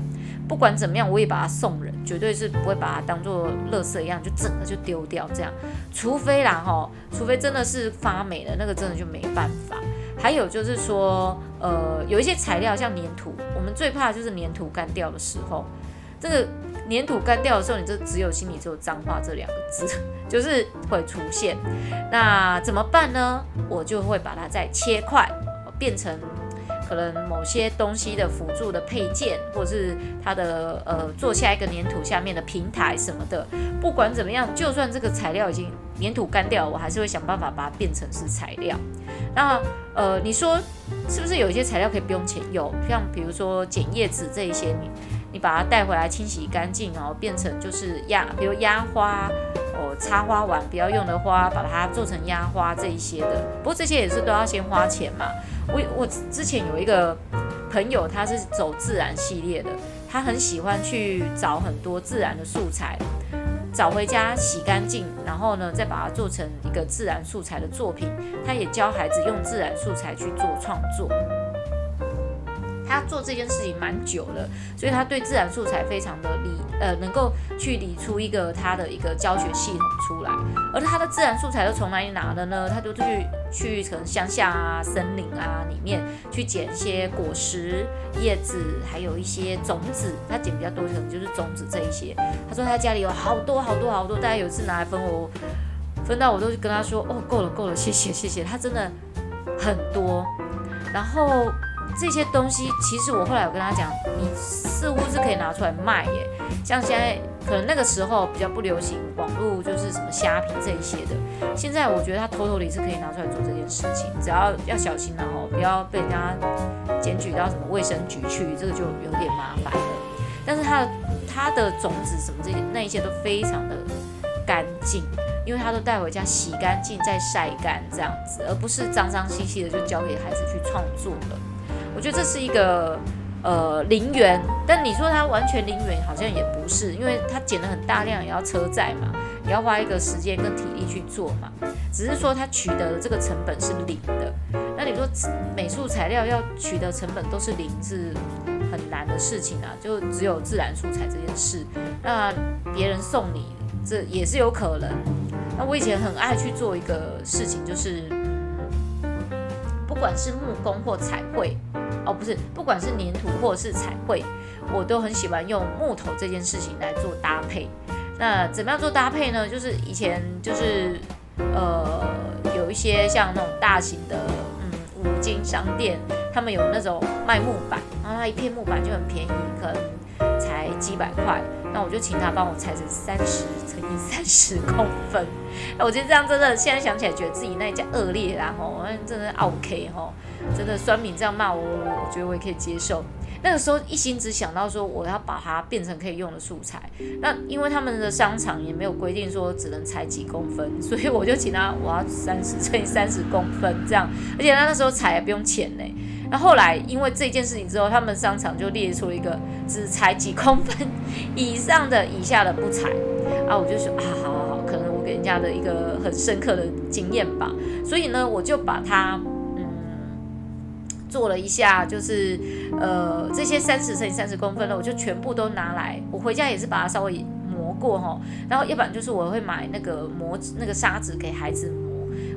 [SPEAKER 1] 不管怎么样，我也把它送人，绝对是不会把它当做垃圾一样就整个就丢掉这样。除非啦哈，除非真的是发霉了，那个真的就没办法。还有就是说，呃，有一些材料像粘土，我们最怕的就是粘土干掉的时候。这个粘土干掉的时候，你这只有心里只有脏话这两个字，就是会出现。那怎么办呢？我就会把它再切块，变成。可能某些东西的辅助的配件，或者是它的呃做下一个粘土下面的平台什么的，不管怎么样，就算这个材料已经粘土干掉，我还是会想办法把它变成是材料。那呃，你说是不是有一些材料可以不用钱？有，像比如说剪叶子这一些，你你把它带回来清洗干净，然后变成就是压，比如压花哦，插花完不要用的花，把它做成压花这一些的。不过这些也是都要先花钱嘛。我我之前有一个朋友，他是走自然系列的，他很喜欢去找很多自然的素材，找回家洗干净，然后呢再把它做成一个自然素材的作品。他也教孩子用自然素材去做创作。他做这件事情蛮久了，所以他对自然素材非常的理，呃，能够去理出一个他的一个教学系统出来。而他的自然素材都从哪里拿的呢？他就去去可能乡下啊、森林啊里面去捡一些果实、叶子，还有一些种子。他捡比较多，可能就是种子这一些。他说他家里有好多好多好多，大家有一次拿来分我，分到我都跟他说哦，够了够了，谢谢谢谢。他真的很多，然后。这些东西其实我后来有跟他讲，你似乎是可以拿出来卖耶。像现在可能那个时候比较不流行网络，就是什么虾皮这一些的。现在我觉得他偷偷的是可以拿出来做这件事情，只要要小心了哦，不要被人家检举到什么卫生局去，这个就有点麻烦了。但是他的他的种子什么这些那一些都非常的干净，因为他都带回家洗干净再晒干这样子，而不是脏脏兮兮的就交给孩子去创作了。我觉得这是一个呃零元，但你说它完全零元好像也不是，因为它捡了很大量，也要车载嘛，也要花一个时间跟体力去做嘛。只是说它取得的这个成本是零的。那你说美术材料要取得成本都是零，是很难的事情啊。就只有自然素材这件事，那别人送你这也是有可能。那我以前很爱去做一个事情，就是不管是木工或彩绘。哦，不是，不管是粘土或者是彩绘，我都很喜欢用木头这件事情来做搭配。那怎么样做搭配呢？就是以前就是呃有一些像那种大型的嗯五金商店，他们有那种卖木板，然后它一片木板就很便宜，可能才几百块。那我就请他帮我裁成三十乘以三十公分。那我觉得这样真的，现在想起来觉得自己那一家恶劣啦吼，真的 OK 吼。真的酸民这样骂我，我觉得我也可以接受。那个时候一心只想到说我要把它变成可以用的素材。那因为他们的商场也没有规定说只能裁几公分，所以我就请他我要三十乘以三十公分这样。而且他那时候裁也不用钱呢。那后来因为这件事情之后，他们商场就列出了一个只裁几公分以上的，以下的不裁。啊，我就说啊，好好好，可能我给人家的一个很深刻的经验吧。所以呢，我就把它。做了一下，就是呃这些三十乘以三十公分的，我就全部都拿来。我回家也是把它稍微磨过哈，然后要不然就是我会买那个磨那个砂纸给孩子磨。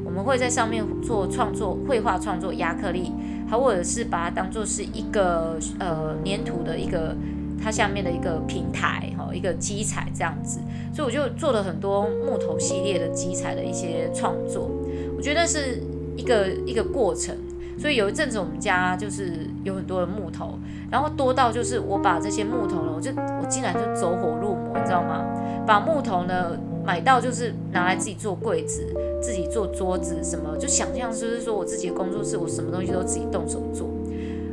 [SPEAKER 1] 我们会在上面做创作、绘画创作、压克力，还或者是把它当做是一个呃粘土的一个它下面的一个平台哈，一个基材这样子。所以我就做了很多木头系列的基材的一些创作。我觉得是一个一个过程。所以有一阵子我们家就是有很多的木头，然后多到就是我把这些木头呢，我就我竟然就走火入魔，你知道吗？把木头呢买到就是拿来自己做柜子，自己做桌子什么，就想象就是说我自己的工作室，我什么东西都自己动手做，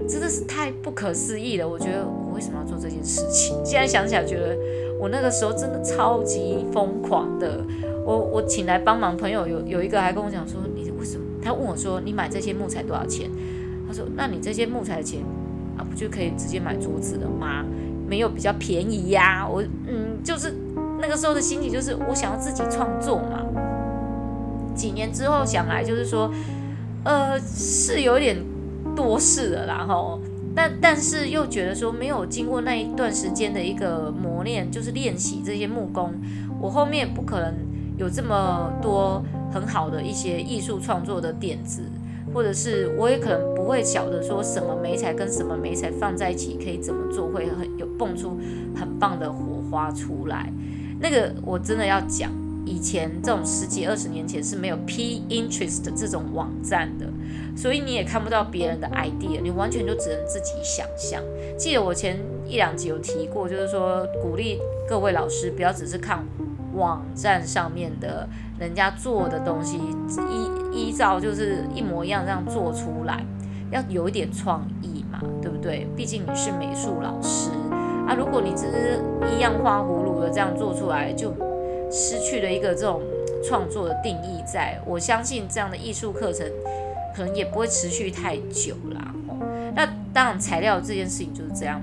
[SPEAKER 1] 真的是太不可思议了。我觉得我为什么要做这件事情？现在想起来觉得我那个时候真的超级疯狂的。我我请来帮忙朋友有有一个还跟我讲说，他问我说，你买这些木材多少钱？他说，那你这些木材的钱啊，不就可以直接买桌子了吗？没有比较便宜呀、我嗯，就是那个时候的心情就是我想要自己创作嘛。几年之后想来就是说，呃，是有点多事了啦吼，但但是又觉得说没有经过那一段时间的一个磨练，就是练习这些木工，我后面不可能。有这么多很好的一些艺术创作的点子，或者是我也可能不会晓得说什么媒材跟什么媒材放在一起可以怎么做会很有蹦出很棒的火花出来。那个我真的要讲，以前这种十几二十年前是没有 Pinterest 这种网站的，所以你也看不到别人的 idea，你完全就只能自己想象。记得我前一两集有提过，就是说鼓励各位老师不要只是看。网站上面的人家做的东西，依依照就是一模一样这样做出来，要有一点创意嘛，对不对？毕竟你是美术老师啊，如果你只是一样花葫芦的这样做出来，就失去了一个这种创作的定义在。我相信这样的艺术课程可能也不会持续太久啦。那当然，材料这件事情就是这样。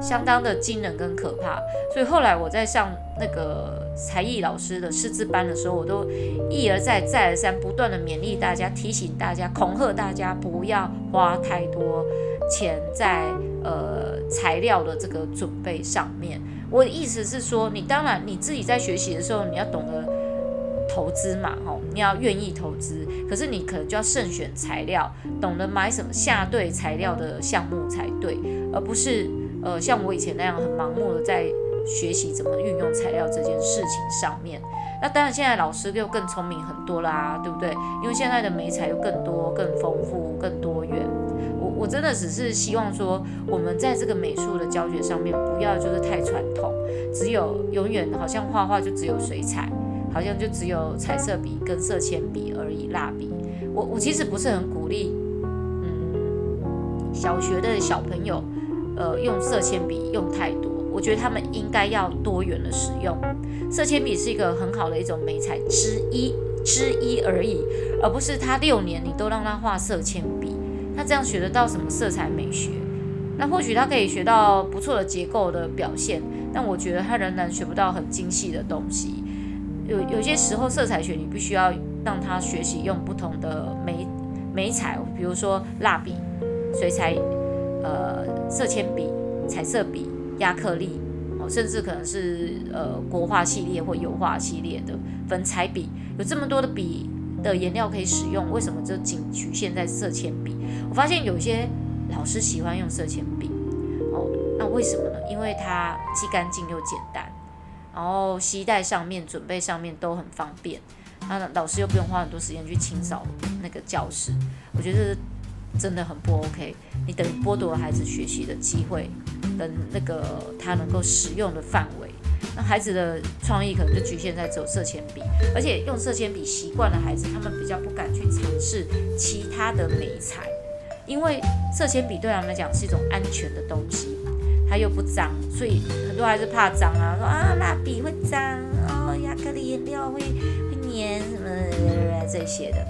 [SPEAKER 1] 相当的惊人跟可怕，所以后来我在上那个才艺老师的师资班的时候，我都一而再再而三不断的勉励大家，提醒大家，恐吓大家不要花太多钱在呃材料的这个准备上面。我的意思是说，你当然你自己在学习的时候，你要懂得投资嘛，吼，你要愿意投资，可是你可能就要慎选材料，懂得买什么下对材料的项目才对，而不是。呃，像我以前那样很盲目的在学习怎么运用材料这件事情上面，那当然现在老师又更聪明很多啦，对不对？因为现在的媒材又更多、更丰富、更多元。我我真的只是希望说，我们在这个美术的教学上面不要就是太传统，只有永远好像画画就只有水彩，好像就只有彩色笔跟色铅笔而已，蜡笔。我我其实不是很鼓励，嗯，小学的小朋友。呃，用色铅笔用太多，我觉得他们应该要多元的使用。色铅笔是一个很好的一种美彩之一之一而已，而不是他六年你都让他画色铅笔，他这样学得到什么色彩美学？那或许他可以学到不错的结构的表现，但我觉得他仍然学不到很精细的东西。有有些时候色彩学你必须要让他学习用不同的美美彩，比如说蜡笔、水彩。呃，色铅笔、彩色笔、压克力，哦，甚至可能是呃国画系列或油画系列的粉彩笔，有这么多的笔的颜料可以使用，为什么就仅局限在色铅笔？我发现有些老师喜欢用色铅笔，哦，那为什么呢？因为它既干净又简单，然后携带上面、准备上面都很方便，那老师又不用花很多时间去清扫那个教室，我觉得。真的很不 OK，你等于剥夺了孩子学习的机会，跟那个他能够使用的范围，那孩子的创意可能就局限在走色铅笔，而且用色铅笔习惯的孩子，他们比较不敢去尝试其他的美材，因为色铅笔对他们来讲是一种安全的东西，它又不脏，所以很多孩子怕脏啊，说啊蜡笔会脏，哦亚克力颜料会会粘什么这些的，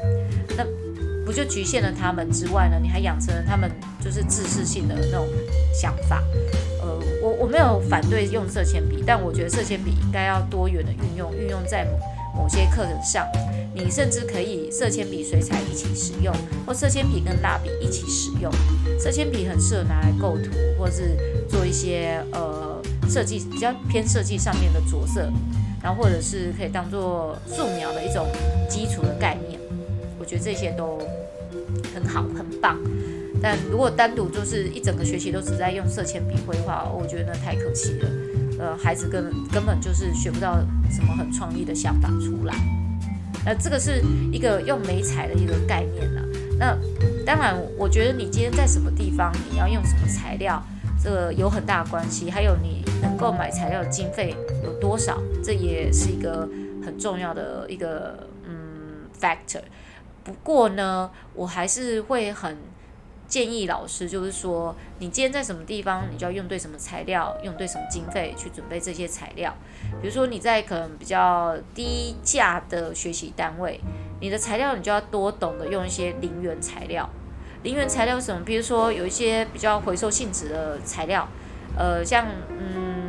[SPEAKER 1] 那。不就局限了他们之外呢？你还养成了他们就是自视性的那种想法。呃，我我没有反对用色铅笔，但我觉得色铅笔应该要多元的运用，运用在某某些课程上。你甚至可以色铅笔、水彩一起使用，或色铅笔跟蜡笔一起使用。色铅笔很适合拿来构图，或是做一些呃设计比较偏设计上面的着色，然后或者是可以当做素描的一种基础的概念。我觉得这些都很好，很棒。但如果单独就是一整个学期都只在用色铅笔绘画，我觉得那太可惜了。呃，孩子根根本就是学不到什么很创意的想法出来。那这个是一个用媒材的一个概念啊。那当然，我觉得你今天在什么地方，你要用什么材料，这个有很大关系。还有你能够买材料的经费有多少，这也是一个很重要的一个嗯 factor。不过呢，我还是会很。建议老师就是说，你今天在什么地方，你就要用对什么材料，用对什么经费去准备这些材料。比如说你在可能比较低价的学习单位，你的材料你就要多懂得用一些零元材料。零元材料是什么？比如说有一些比较回收性质的材料，呃，像嗯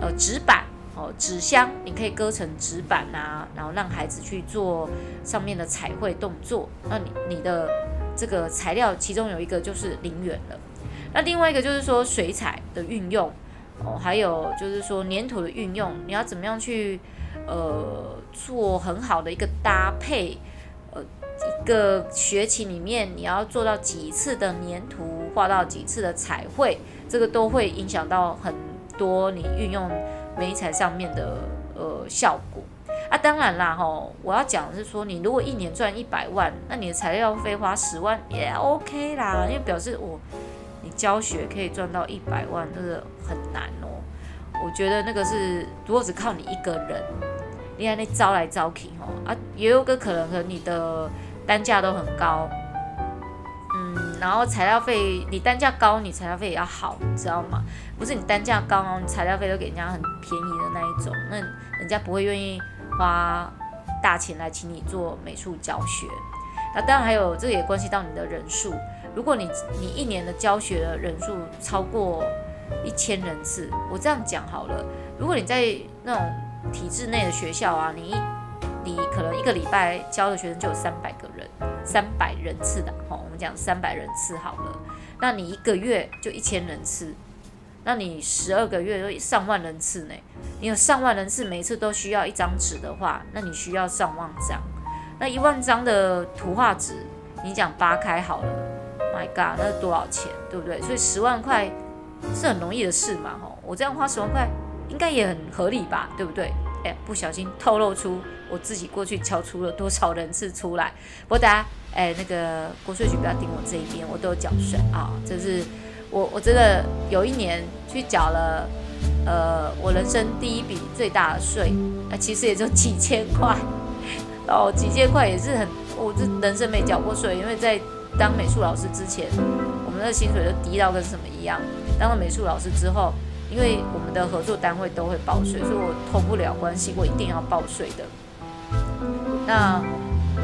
[SPEAKER 1] 呃纸板哦，纸箱，你可以割成纸板啊，然后让孩子去做上面的彩绘动作。那你你的。这个材料其中有一个就是零元了，那另外一个就是说水彩的运用哦，还有就是说粘土的运用，你要怎么样去呃做很好的一个搭配，呃一个学期里面你要做到几次的粘土，画到几次的彩绘，这个都会影响到很多你运用媒材上面的呃效果。啊，当然啦，吼，我要讲的是说，你如果一年赚一百万，那你的材料费花十万也 OK 啦，因为表示我你教学可以赚到一百万，真的很难哦。我觉得那个是，如果只靠你一个人，你看那招来招去，吼啊，也有个可能，和你的单价都很高，然后材料费你单价高，你材料费也要好，你知道吗？不是你单价高，你材料费都给人家很便宜的那一种，那人家不会愿意。花大钱来请你做美术教学，那当然还有，这也关系到你的人数。如果你你一年的教学的人数超过一千人次，我这样讲好了。如果你在那种体制内的学校啊，你一你可能一个礼拜教的学生就有三百个人，三百人次的，好，我们讲三百人次好了。那你一个月就一千人次。那你十二个月都上万人次呢？你有上万人次，每次都需要一张纸的话，那你需要上万张。那一万张的图画纸，你讲八开好了，My God，那是多少钱，对不对？所以十万块是很容易的事嘛，吼，我这样花十万块应该也很合理吧，对不对？哎，不小心透露出我自己过去教出了多少人次出来。不过大家，哎，那个国税局不要盯我这一边，我都有缴税啊，这是。我我真的有一年去缴了，呃，我人生第一笔最大的税，那其实也就几千块，哦几千块也是很，我这人生没缴过税，因为在当美术老师之前，我们的薪水都低到跟什么一样。当了美术老师之后，因为我们的合作单位都会报税，所以我脱不了关系，我一定要报税的。那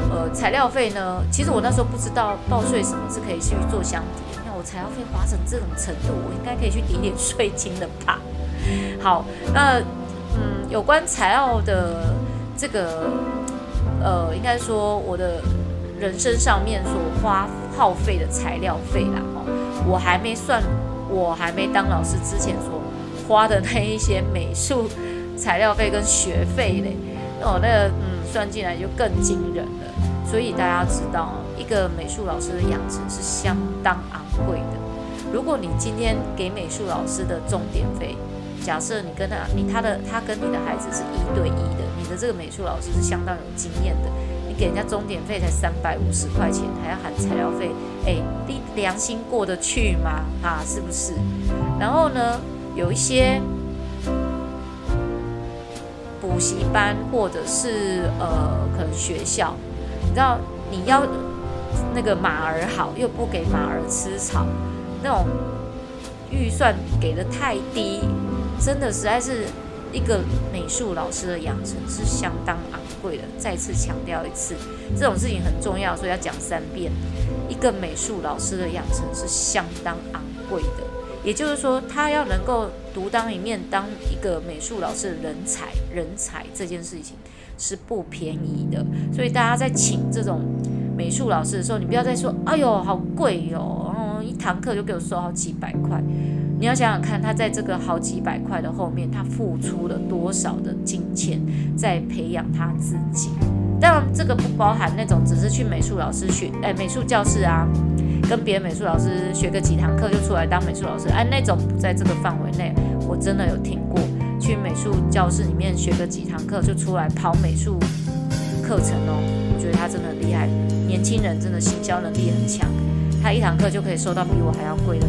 [SPEAKER 1] 呃，材料费呢？其实我那时候不知道报税什么是可以去做相抵。我材料费花成这种程度，我应该可以去抵点税金的吧？好，那嗯，有关材料的这个呃，应该说我的人生上面所花耗费的材料费啦，哦，我还没算，我还没当老师之前所花的那一些美术材料费跟学费嘞，哦，那个嗯，算进来就更惊人了。所以大家知道，一个美术老师的养成是相当昂贵的。如果你今天给美术老师的重点费，假设你跟他，你他的他跟你的孩子是一对一的，你的这个美术老师是相当有经验的，你给人家钟点费才三百五十块钱，还要含材料费，哎，你良心过得去吗？啊，是不是？然后呢，有一些补习班或者是呃，可能学校，你知道你要。那个马儿好，又不给马儿吃草，那种预算给的太低，真的实在是一个美术老师的养成是相当昂贵的。再次强调一次，这种事情很重要，所以要讲三遍。一个美术老师的养成是相当昂贵的，也就是说，他要能够独当一面，当一个美术老师的人才，人才这件事情是不便宜的。所以大家在请这种。美术老师的时候，你不要再说，哎呦，好贵哟，嗯，一堂课就给我收好几百块。你要想想看，他在这个好几百块的后面，他付出了多少的金钱在培养他自己。当然，这个不包含那种只是去美术老师学，哎，美术教室啊，跟别的美术老师学个几堂课就出来当美术老师，哎，那种不在这个范围内。我真的有听过，去美术教室里面学个几堂课就出来跑美术课程哦，我觉得他真的厉害。年轻人真的行销能力很强，他一堂课就可以收到比我还要贵的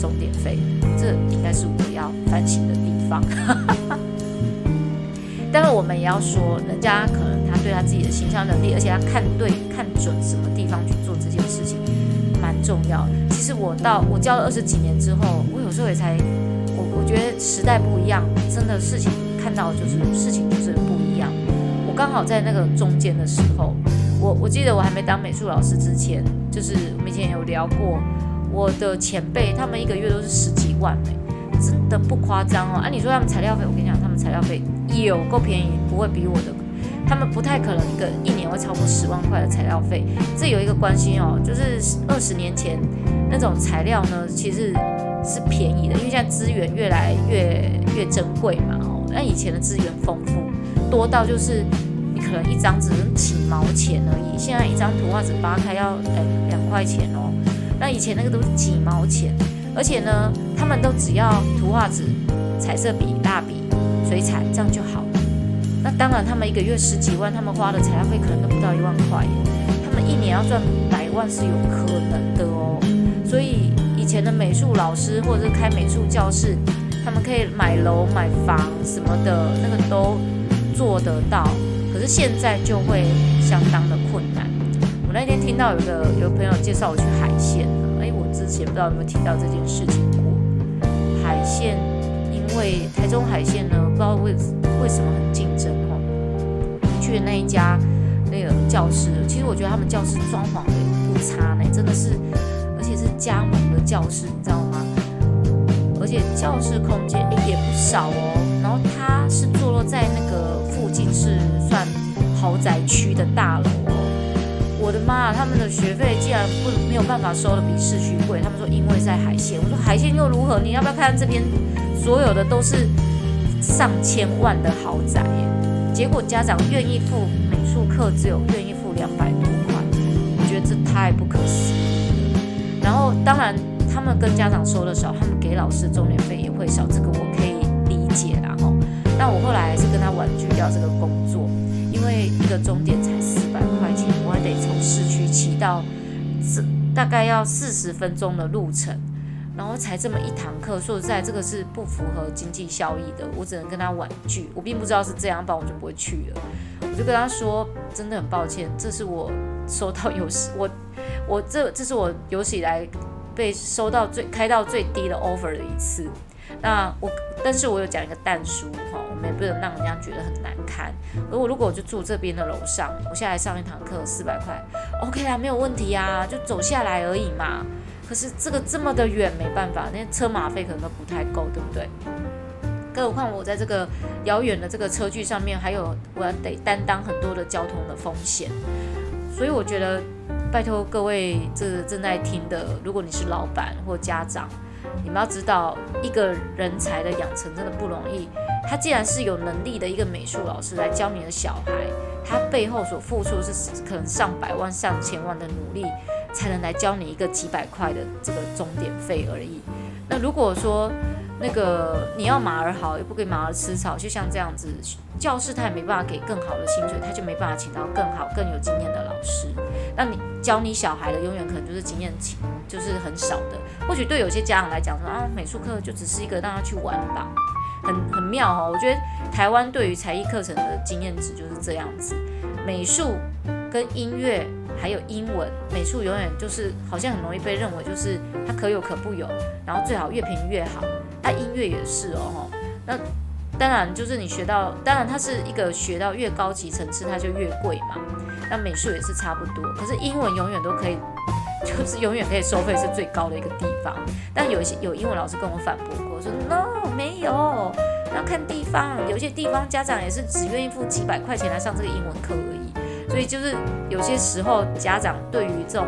[SPEAKER 1] 钟点费，这应该是我要反省的地方。但是我们也要说，人家可能他对他自己的行销能力，而且他看对看准什么地方去做这件事情，重要。其实我到我教了二十几年之后，我有时候也才，我我觉得时代不一样，真的事情看到就是事情就是不一样。我刚好在那个中间的时候，我我记得我还没当美术老师之前，就是我们以前有聊过，我的前辈他们一个月都是十几万呢。真的不夸张哦！啊，你说他们材料费，我跟你讲，他们材料费有够便宜，不会比我的，他们不太可能一个一年会超过十万块的材料费。这有一个关系哦，就是二十年前那种材料呢，其实是便宜的，因为现在资源越来越越珍贵嘛哦。那以前的资源丰富，多到就是你可能一张只能几毛钱而已，现在一张图画纸扒开要哎两块钱哦。那以前那个都是几毛钱。而且呢，他们都只要图画纸、彩色笔、蜡笔、水彩，这样就好了。那当然，他们一个月十几万，他们花的材料费可能都不到一万块。他们一年要赚百万是有可能的哦。所以以前的美术老师或者是开美术教室，他们可以买楼、买房什么的，那个都做得到。可是现在就会相当的困难。我那天听到有个有朋友介绍我去海线。之前不知道有没有提到这件事情过。海线，因为台中海线呢，不知道为为什么很竞争哦。去的那一家那个教室，其实我觉得他们教室装潢的不差呢，真的是，而且是加盟的教室，你知道吗？而且教室空间也不少哦。然后它是坐落在那个附近，是算豪宅区的大楼哦。我的妈！他们的学费竟然不没有办法收的比市区贵。他们说因为在海线，我说海线又如何？你要不要看这边所有的都是上千万的豪宅耶？结果家长愿意付美术课，只有愿意付两百多块，我觉得这太不可思议了。然后当然他们跟家长收的少，他们给老师钟点费也会少，这个我可以理解啦吼。那我后来还是跟他婉拒掉这个工作，因为一个钟点才四百块钱。我还得从市区骑到这大概要四十分钟的路程，然后才这么一堂课。说实在，这个是不符合经济效益的，我只能跟他婉拒。我并不知道是这样，不然我就不会去了。我就跟他说，真的很抱歉，这是我收到有史 我我这这是我有史以来被收到最开到最低的 offer 的一次。那我，但是我有讲一个但书哈，我们也不能让人家觉得很难堪。而我如果我就住这边的楼上，我下来上一堂课四百块，OK 啊，没有问题啊，就走下来而已嘛。可是这个这么的远，没办法，那车马费可能都不太够，对不对？更何况我在这个遥远的这个车距上面，还有我要得担当很多的交通的风险。所以我觉得，拜托各位这正在听的，如果你是老板或家长。你们要知道，一个人才的养成真的不容易。他既然是有能力的一个美术老师来教你的小孩，他背后所付出是可能上百万、上千万的努力，才能来教你一个几百块的这个钟点费而已。那如果说那个你要马儿好，又不给马儿吃草，就像这样子，教室他也没办法给更好的薪水，他就没办法请到更好、更有经验的老师。那你教你小孩的，永远可能就是经验值就是很少的。或许对有些家长来讲说啊，美术课就只是一个让他去玩吧，很很妙哦。我觉得台湾对于才艺课程的经验值就是这样子，美术跟音乐还有英文，美术永远就是好像很容易被认为就是它可有可不有，然后最好越便宜越好。它音乐也是哦，那当然就是你学到，当然它是一个学到越高级层次它就越贵嘛。那美术也是差不多，可是英文永远都可以。就是永远可以收费是最高的一个地方，但有一些有英文老师跟我反驳过，说 no 没有，要看地方，有些地方家长也是只愿意付几百块钱来上这个英文课而已，所以就是有些时候家长对于这种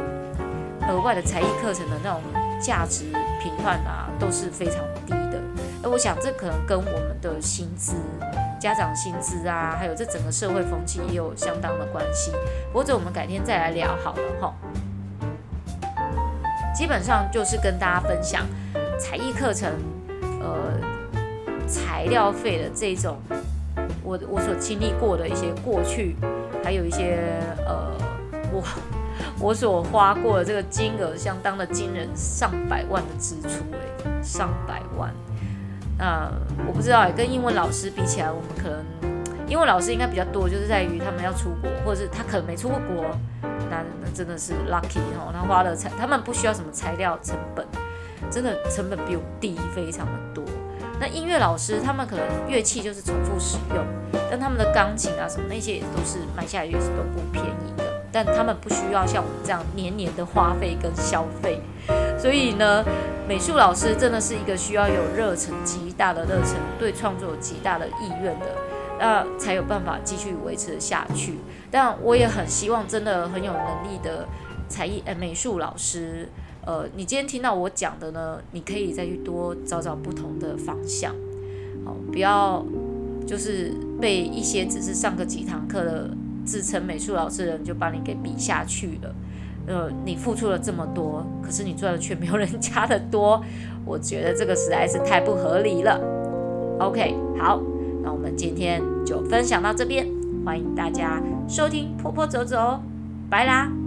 [SPEAKER 1] 额外的才艺课程的那种价值评判啊，都是非常低的。而我想这可能跟我们的薪资、家长薪资啊，还有这整个社会风气也有相当的关系。或者我们改天再来聊好了哈。基本上就是跟大家分享才艺课程，呃，材料费的这种，我我所经历过的一些过去，还有一些呃，我我所花过的这个金额相当的惊人，上百万的支出诶，上百万。那我不知道诶，跟英文老师比起来，我们可能英文老师应该比较多，就是在于他们要出国，或者是他可能没出过国，那那真的是 lucky 哦，他花了材，他们不需要什么材料成本，真的成本比我低非常的多。那音乐老师他们可能乐器就是重复使用，但他们的钢琴啊什么那些也都是买下来也是都不便宜的，但他们不需要像我们这样年年的花费跟消费，所以呢，美术老师真的是一个需要有热忱极大的热忱，对创作有极大的意愿的，那才有办法继续维持下去。但我也很希望真的很有能力的才艺呃美术老师。呃，你今天听到我讲的呢，你可以再去多找找不同的方向，好，不要就是被一些只是上个几堂课的自称美术老师的人就把你给比下去了。呃，你付出了这么多，可是你赚的却没有人家的多，我觉得这个实在是太不合理了。OK，好，那我们今天就分享到这边，欢迎大家收听波波走走，拜啦。